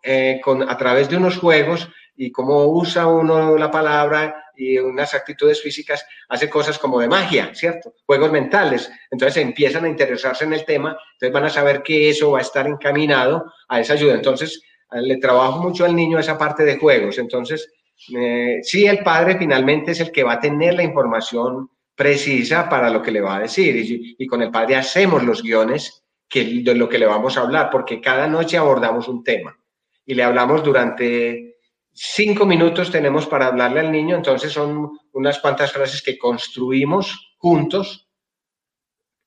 eh, a través de unos juegos y cómo usa uno la palabra y unas actitudes físicas, hace cosas como de magia, ¿cierto? Juegos mentales. Entonces empiezan a interesarse en el tema, entonces van a saber que eso va a estar encaminado a esa ayuda. Entonces, le trabajo mucho al niño esa parte de juegos. Entonces, eh, sí, el padre finalmente es el que va a tener la información precisa para lo que le va a decir. Y con el padre hacemos los guiones que, de lo que le vamos a hablar, porque cada noche abordamos un tema y le hablamos durante cinco minutos tenemos para hablarle al niño, entonces son unas cuantas frases que construimos juntos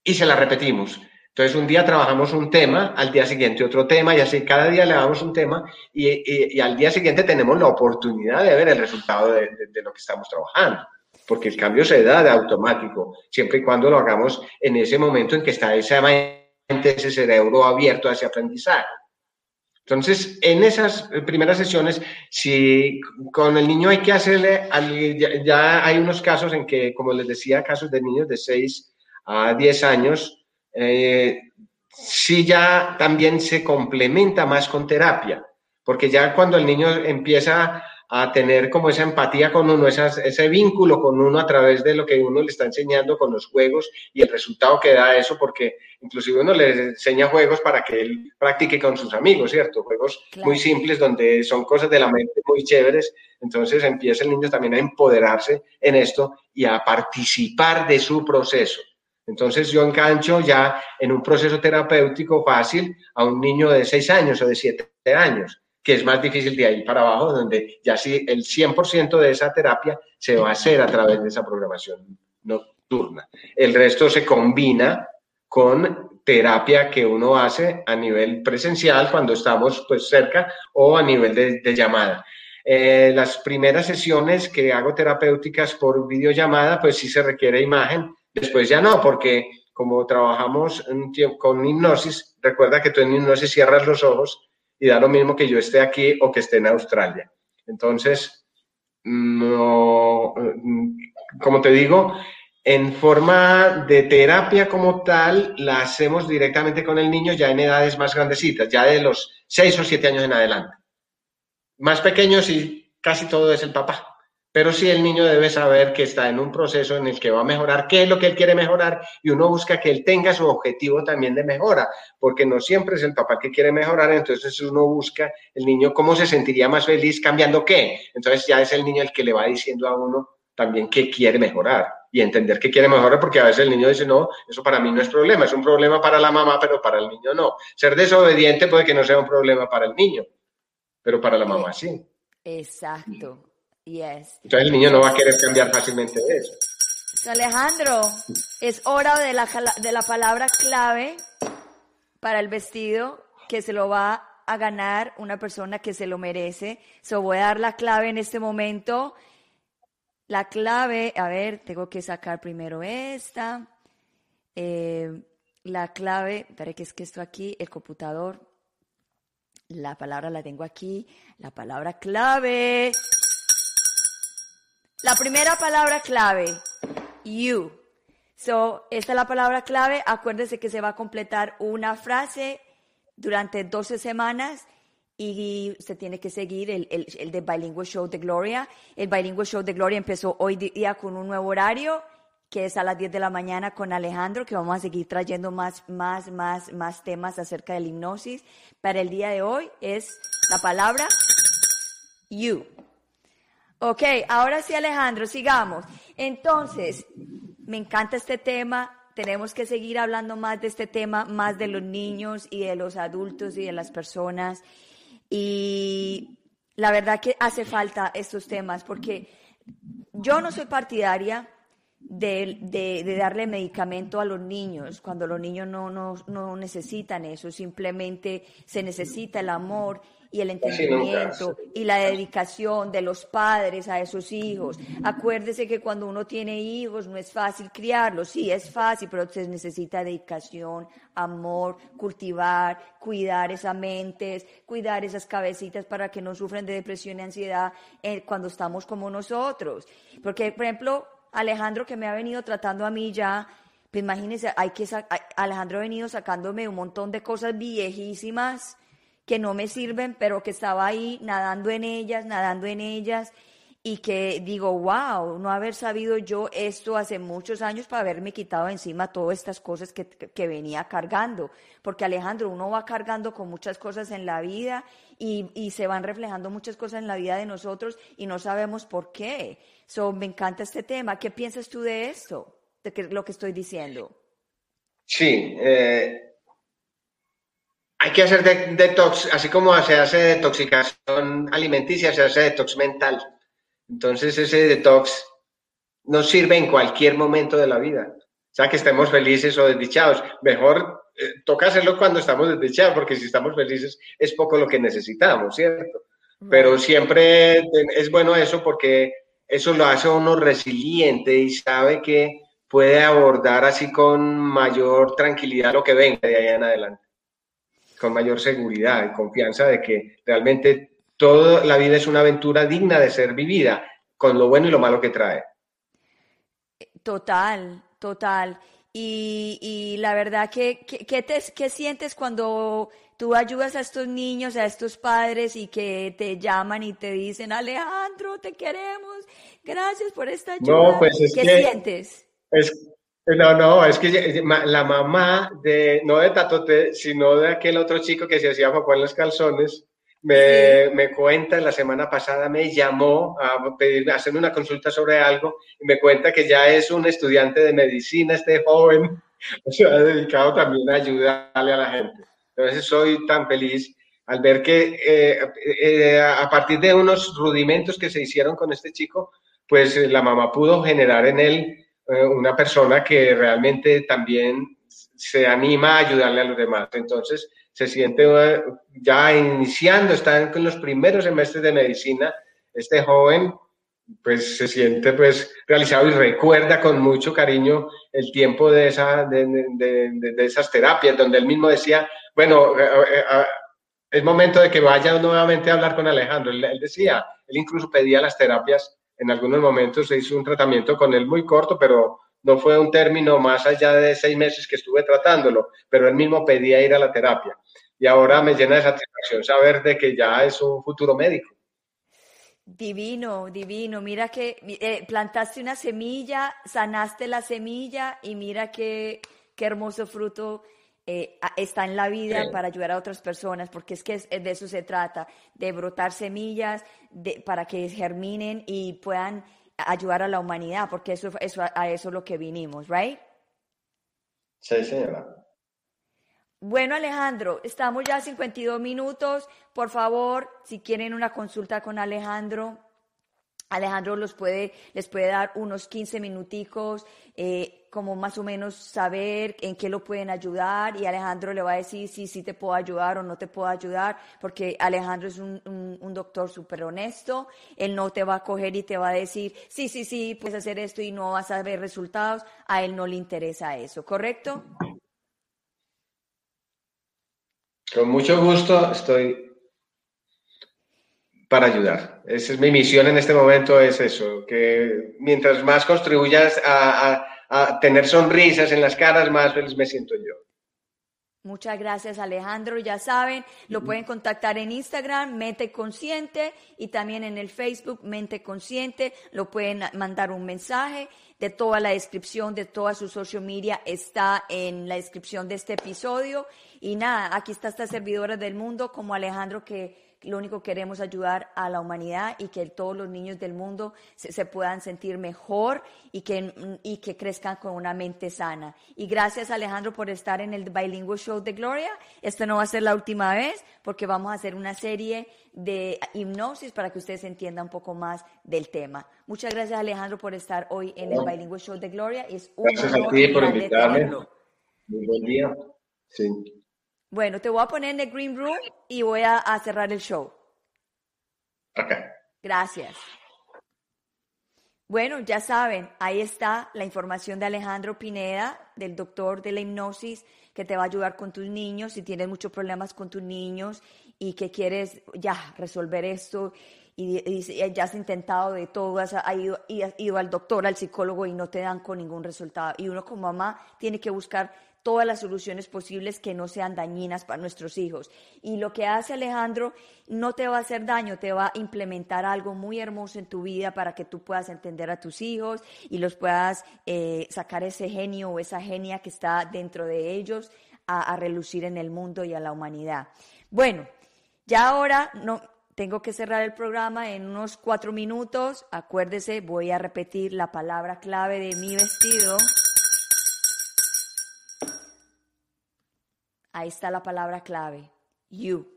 y se las repetimos. Entonces un día trabajamos un tema, al día siguiente otro tema y así cada día le damos un tema y, al día siguiente tenemos la oportunidad de ver el resultado de, lo que estamos trabajando, porque el cambio se da de automático, siempre y cuando lo hagamos en ese momento en que está esa mente, ese cerebro abierto a aprendizaje. Entonces, en esas primeras sesiones, si con el niño hay que hacerle, ya, hay unos casos en que, como les decía, casos de niños de 6 a 10 años, eh, sí ya también se complementa más con terapia, porque ya cuando el niño empieza a tener como esa empatía con uno, ese vínculo con uno a través de lo que uno le está enseñando con los juegos y el resultado que da eso, porque inclusive uno le enseña juegos para que él practique con sus amigos, ¿cierto? Juegos muy simples donde son cosas de la mente muy chéveres, entonces empieza el niño también a empoderarse en esto y a participar de su proceso. Entonces yo engancho ya en un proceso terapéutico fácil a un niño de 6 años o de 7 años que es más difícil de ahí para abajo, donde ya sí el 100% de esa terapia se va a hacer a través de esa programación nocturna. El resto se combina con terapia que uno hace a nivel presencial cuando estamos pues cerca o a nivel de, llamada. Eh, las primeras sesiones que hago terapéuticas por videollamada, pues sí se requiere imagen, después ya no, porque como trabajamos con hipnosis, recuerda que tú en hipnosis cierras los ojos y da lo mismo que yo esté aquí o que esté en Australia. Entonces, no, como te digo, en forma de terapia como tal, la hacemos directamente con el niño ya en edades más grandecitas, ya de los 6 o 7 años en adelante. Más pequeños y casi todo es el papá. Pero sí el niño debe saber que está en un proceso en el que va a mejorar, qué es lo que él quiere mejorar y uno busca que él tenga su objetivo también de mejora, porque no siempre es el papá que quiere mejorar, entonces uno busca el niño cómo se sentiría más feliz cambiando qué. Entonces ya es el niño el que le va diciendo a uno también qué quiere mejorar y entender qué quiere mejorar, porque a veces el niño dice, no, eso para mí no es problema, es un problema para la mamá, pero para el niño no. Ser desobediente puede que no sea un problema para el niño, pero para la mamá sí. Exacto. Entonces el niño no va a querer cambiar fácilmente de eso. Alejandro, es hora de la, de la palabra clave para el vestido que se lo va a ganar una persona que se lo merece. So voy a dar la clave en este momento. La clave, a ver, tengo que sacar primero esta. Eh, la clave, espera que es que esto aquí, el computador. La palabra la tengo aquí. La palabra clave. La primera palabra clave, you. So, esta es la palabra clave. Acuérdese que se va a completar una frase durante 12 semanas y se tiene que seguir el, el, el de Bilingual Show de Gloria. El Bilingual Show de Gloria empezó hoy día con un nuevo horario que es a las 10 de la mañana con Alejandro, que vamos a seguir trayendo más, más, más, más temas acerca de la hipnosis. Para el día de hoy es la palabra you. Ok, ahora sí Alejandro, sigamos. Entonces, me encanta este tema, tenemos que seguir hablando más de este tema, más de los niños y de los adultos y de las personas. Y la verdad que hace falta estos temas porque yo no soy partidaria de, darle medicamento a los niños cuando los niños no, necesitan eso, simplemente se necesita el amor y el entendimiento y la dedicación de los padres a esos hijos. Acuérdese que cuando uno tiene hijos no es fácil criarlos, sí es fácil, pero se necesita dedicación, amor, cultivar, cuidar esas mentes, cuidar esas cabecitas para que no sufran de depresión y ansiedad eh, cuando estamos como nosotros. Porque, por ejemplo, Alejandro que me ha venido tratando a mí ya pues imagínense, hay que Alejandro ha venido sacándome un montón de cosas viejísimas que no me sirven, pero que estaba ahí nadando en ellas, nadando en ellas, y que digo, wow, no haber sabido yo esto hace muchos años para haberme quitado encima todas estas cosas que, que venía cargando. Porque Alejandro, uno va cargando con muchas cosas en la vida y, y, se van reflejando muchas cosas en la vida de nosotros y no sabemos por qué. So, me encanta este tema. ¿Qué piensas tú de esto? de lo que estoy diciendo. Sí, eh, hay que hacer detox, así como se hace detoxicación alimenticia, se hace detox mental. Entonces ese detox nos sirve en cualquier momento de la vida. O sea, que estemos felices o desdichados. Mejor eh, toca hacerlo cuando estamos desdichados, porque si estamos felices es poco lo que necesitamos, ¿cierto? Pero siempre es bueno eso porque eso lo hace uno resiliente y sabe que puede abordar así con mayor tranquilidad lo que venga de ahí en adelante, con mayor seguridad y confianza de que realmente toda la vida es una aventura digna de ser vivida, con lo bueno y lo malo que trae. Total, total. Y, la verdad que, ¿qué te, sientes cuando tú ayudas a estos niños, a estos padres y que te llaman y te dicen, Alejandro, te queremos, gracias por esta ayuda? No, pues ¿Qué sientes? Es, no, no, es que la mamá de, no de Tatote, sino de aquel otro chico que se hacía papá en los calzones, me, me, cuenta, la semana pasada me llamó a pedirme, a hacerme una consulta sobre algo y me cuenta que ya es un estudiante de medicina, este joven, se ha dedicado también a ayudarle a la gente. Entonces soy tan feliz al ver que eh, eh, a partir de unos rudimentos que se hicieron con este chico, pues la mamá pudo generar en él eh, una persona que realmente también se anima a ayudarle a los demás. Entonces, se siente eh, ya iniciando, está en los primeros semestres de medicina, este joven pues se siente pues realizado y recuerda con mucho cariño el tiempo de, esa, de, esas terapias, donde él mismo decía, bueno, eh, es momento de que vaya nuevamente a hablar con Alejandro. él decía, él incluso pedía las terapias en algunos momentos se hizo un tratamiento con él muy corto, pero no fue un término más allá de seis meses que estuve tratándolo, pero él mismo pedía ir a la terapia. Y ahora me llena de satisfacción saber de que ya es un futuro médico. Divino, divino. Mira que eh, plantaste una semilla, sanaste la semilla y mira qué, qué hermoso fruto eh, está en la vida para ayudar a otras personas, porque es que de eso se trata, de brotar semillas de, para que germinen y puedan ayudar a la humanidad, porque eso, eso, a eso es lo que vinimos, ¿right? Sí, señora. Bueno, Alejandro, estamos ya a 52 minutos. Por favor, si quieren una consulta con Alejandro, Alejandro los puede, les puede dar unos 15 minuticos, eh, como más o menos saber en qué lo pueden ayudar y Alejandro le va a decir si sí te puedo ayudar o no te puedo ayudar, porque Alejandro es un, un, doctor súper honesto, él no te va a coger y te va a decir sí, sí, sí, puedes hacer esto y no vas a ver resultados, a él no le interesa eso, ¿correcto? Con mucho gusto estoy para ayudar. Esa es mi misión en este momento, es eso, que mientras más contribuyas a, tener sonrisas en las caras, más feliz me siento yo. Muchas gracias Alejandro, ya saben, lo pueden contactar en Instagram, Mente Consciente, y también en el Facebook, Mente Consciente, lo pueden mandar un mensaje de toda la descripción, de toda su social media, está en la descripción de este episodio. Y nada, aquí está esta servidora del mundo como Alejandro que lo único que queremos ayudar a la humanidad y que todos los niños del mundo se, puedan sentir mejor y que, y que crezcan con una mente sana. Y gracias Alejandro por estar en el Bilingual Show de Gloria. Esta no va a ser la última vez porque vamos a hacer una serie de hipnosis para que ustedes entiendan un poco más del tema. Muchas gracias Alejandro por estar hoy en el Bilingual Show de Gloria. Es un gracias a ti por invitarme. Muy buen día. Sí. Bueno, te voy a poner en el Green Room y voy a, a cerrar el show. Ok. Gracias. Bueno, ya saben, ahí está la información de Alejandro Pineda, del doctor de la hipnosis, que te va a ayudar con tus niños si tienes muchos problemas con tus niños y que quieres ya resolver esto y, y ya has intentado de todo, has ido, ido al doctor, al psicólogo y no te dan con ningún resultado. Y uno como mamá tiene que buscar todas las soluciones posibles que no sean dañinas para nuestros hijos. Y lo que hace Alejandro no te va a hacer daño, te va a implementar algo muy hermoso en tu vida para que tú puedas entender a tus hijos y los puedas eh, sacar ese genio o esa genia que está dentro de ellos a, a relucir en el mundo y a la humanidad. Bueno, ya ahora no, tengo que cerrar el programa en unos cuatro minutos. Acuérdese, voy a repetir la palabra clave de mi vestido. Ahí está la palabra clave, you.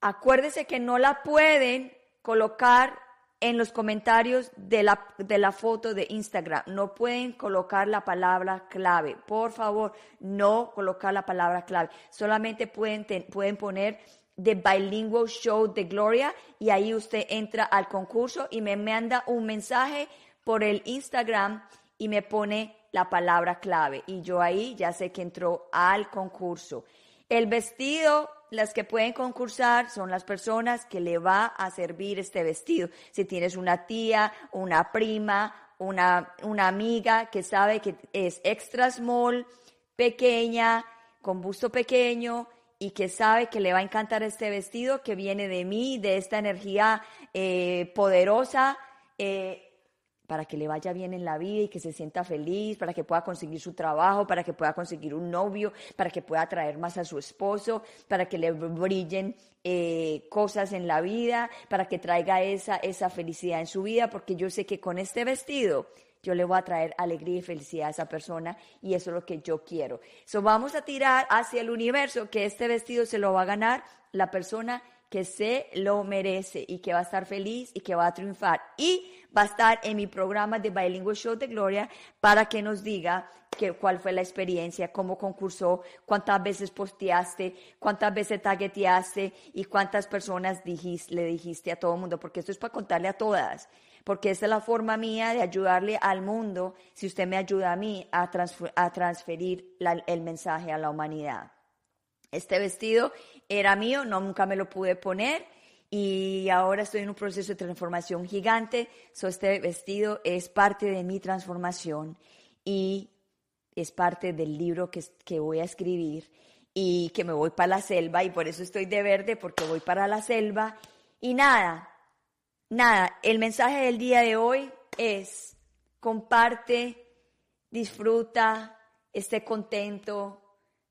Acuérdese que no la pueden colocar en los comentarios de la, de la foto de Instagram. No pueden colocar la palabra clave. Por favor, no colocar la palabra clave. Solamente pueden, pueden poner The Bilingual Show de Gloria y ahí usted entra al concurso y me manda un mensaje por el Instagram y me pone la palabra clave y yo ahí ya sé que entró al concurso. El vestido, las que pueden concursar son las personas que le va a servir este vestido. Si tienes una tía, una prima, una, una amiga que sabe que es extra small, pequeña, con busto pequeño, y que sabe que le va a encantar este vestido que viene de mí, de esta energía eh, poderosa, eh, para que le vaya bien en la vida y que se sienta feliz, para que pueda conseguir su trabajo, para que pueda conseguir un novio, para que pueda atraer más a su esposo, para que le brillen eh, cosas en la vida, para que traiga esa, esa felicidad en su vida, porque yo sé que con este vestido yo le voy a traer alegría y felicidad a esa persona y eso es lo que yo quiero. So vamos a tirar hacia el universo que este vestido se lo va a ganar la persona que se lo merece y que va a estar feliz y que va a triunfar. Y va a estar en mi programa de Bilingual Show de Gloria para que nos diga que, cuál fue la experiencia, cómo concursó, cuántas veces posteaste, cuántas veces tagueteaste y cuántas personas dijiste, le dijiste a todo el mundo, porque esto es para contarle a todas, porque esta es la forma mía de ayudarle al mundo, si usted me ayuda a mí a, a transferir el mensaje a la humanidad. Este vestido era mío, no, nunca me lo pude poner y ahora estoy en un proceso de transformación gigante. So, este vestido es parte de mi transformación y es parte del libro que, que voy a escribir y que me voy para la selva y por eso estoy de verde porque voy para la selva y nada, nada, el mensaje del día de hoy es comparte, disfruta, esté contento,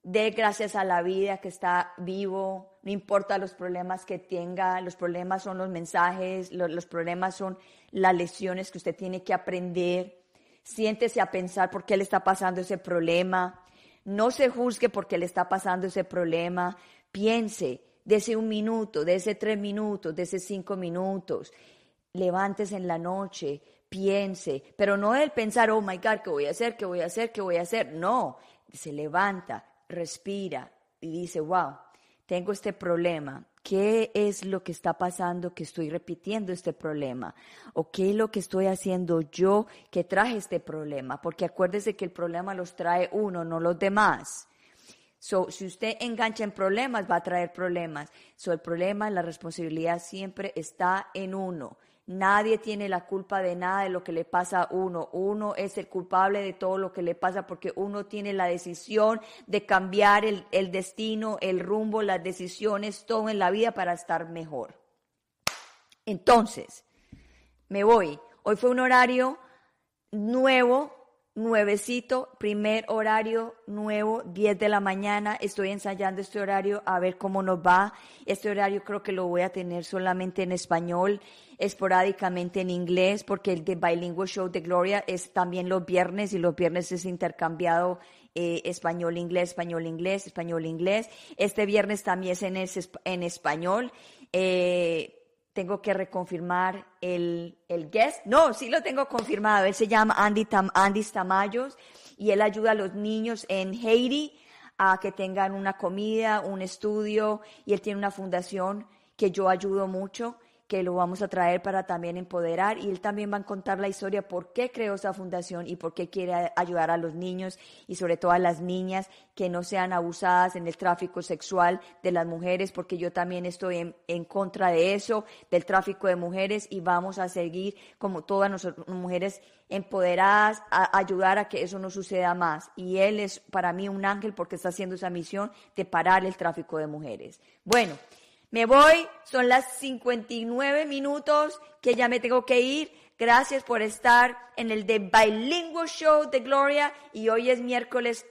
dé gracias a la vida que está vivo, no importa los problemas que tenga, los problemas son los mensajes, los, problemas son las lecciones que usted tiene que aprender. Siéntese a pensar por qué le está pasando ese problema. No se juzgue por qué le está pasando ese problema. Piense, ese un minuto, ese tres minutos, ese cinco minutos. Levántese en la noche, piense, pero no el pensar, oh my God, ¿qué voy a hacer? ¿Qué voy a hacer? ¿Qué voy a hacer? No, se levanta, respira y dice, wow, tengo este problema. ¿Qué es lo que está pasando que estoy repitiendo este problema? ¿O qué es lo que estoy haciendo yo que traje este problema? Porque acuérdese que el problema los trae uno, no los demás. So, si usted engancha en problemas, va a traer problemas. So, el problema, la responsabilidad siempre está en uno. Nadie tiene la culpa de nada de lo que le pasa a uno. Uno es el culpable de todo lo que le pasa porque uno tiene la decisión de cambiar el, destino, el rumbo, las decisiones, todo en la vida para estar mejor. Entonces, me voy. Hoy fue un horario nuevo, nuevecito, primer horario nuevo, 10 de la mañana. Estoy ensayando este horario a ver cómo nos va. Este horario creo que lo voy a tener solamente en español, esporádicamente en inglés, porque el de Bilingual Show de Gloria es también los viernes y los viernes es intercambiado eh, español-inglés, español-inglés, español-inglés. Este viernes también es en, en español. Eh, tengo que reconfirmar el, el guest. No, sí lo tengo confirmado. Él se llama Andy, Andy Tamayos y él ayuda a los niños en Haiti a que tengan una comida, un estudio y él tiene una fundación que yo ayudo mucho que lo vamos a traer para también empoderar y él también va a contar la historia por qué creó esa fundación y por qué quiere ayudar a los niños y sobre todo a las niñas que no sean abusadas en el tráfico sexual de las mujeres porque yo también estoy en, contra de eso, del tráfico de mujeres y vamos a seguir como todas nosotros mujeres empoderadas a ayudar a que eso no suceda más y él es para mí un ángel porque está haciendo esa misión de parar el tráfico de mujeres. Bueno, me voy, son las 59 minutos que ya me tengo que ir. Gracias por estar en el The Bilingual Show de Gloria y hoy es miércoles.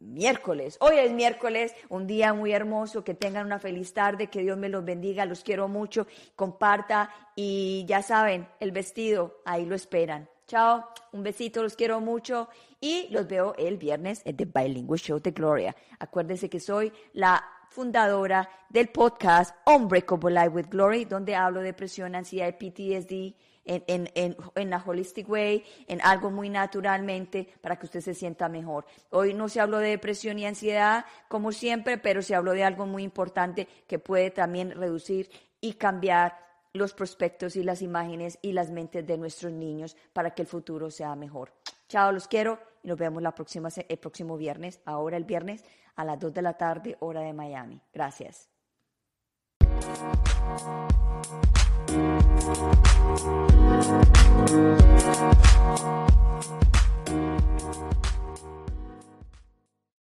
Miércoles, hoy es miércoles, un día muy hermoso, que tengan una feliz tarde, que Dios me los bendiga, los quiero mucho, comparta y ya saben, el vestido, ahí lo esperan. Chao, un besito, los quiero mucho y los veo el viernes en The Bilingual Show de Gloria. Acuérdense que soy la fundadora del podcast Unbreakable Life with Glory, donde hablo de depresión, ansiedad y PTSD en, en, en, en la holistic way, en algo muy naturalmente para que usted se sienta mejor. Hoy no se habló de depresión y ansiedad como siempre, pero se habló de algo muy importante que puede también reducir y cambiar los prospectos y las imágenes y las mentes de nuestros niños para que el futuro sea mejor. Chao, los quiero y nos vemos la próxima, el próximo viernes, ahora el viernes a las 2 de la tarde, hora de Miami. Gracias.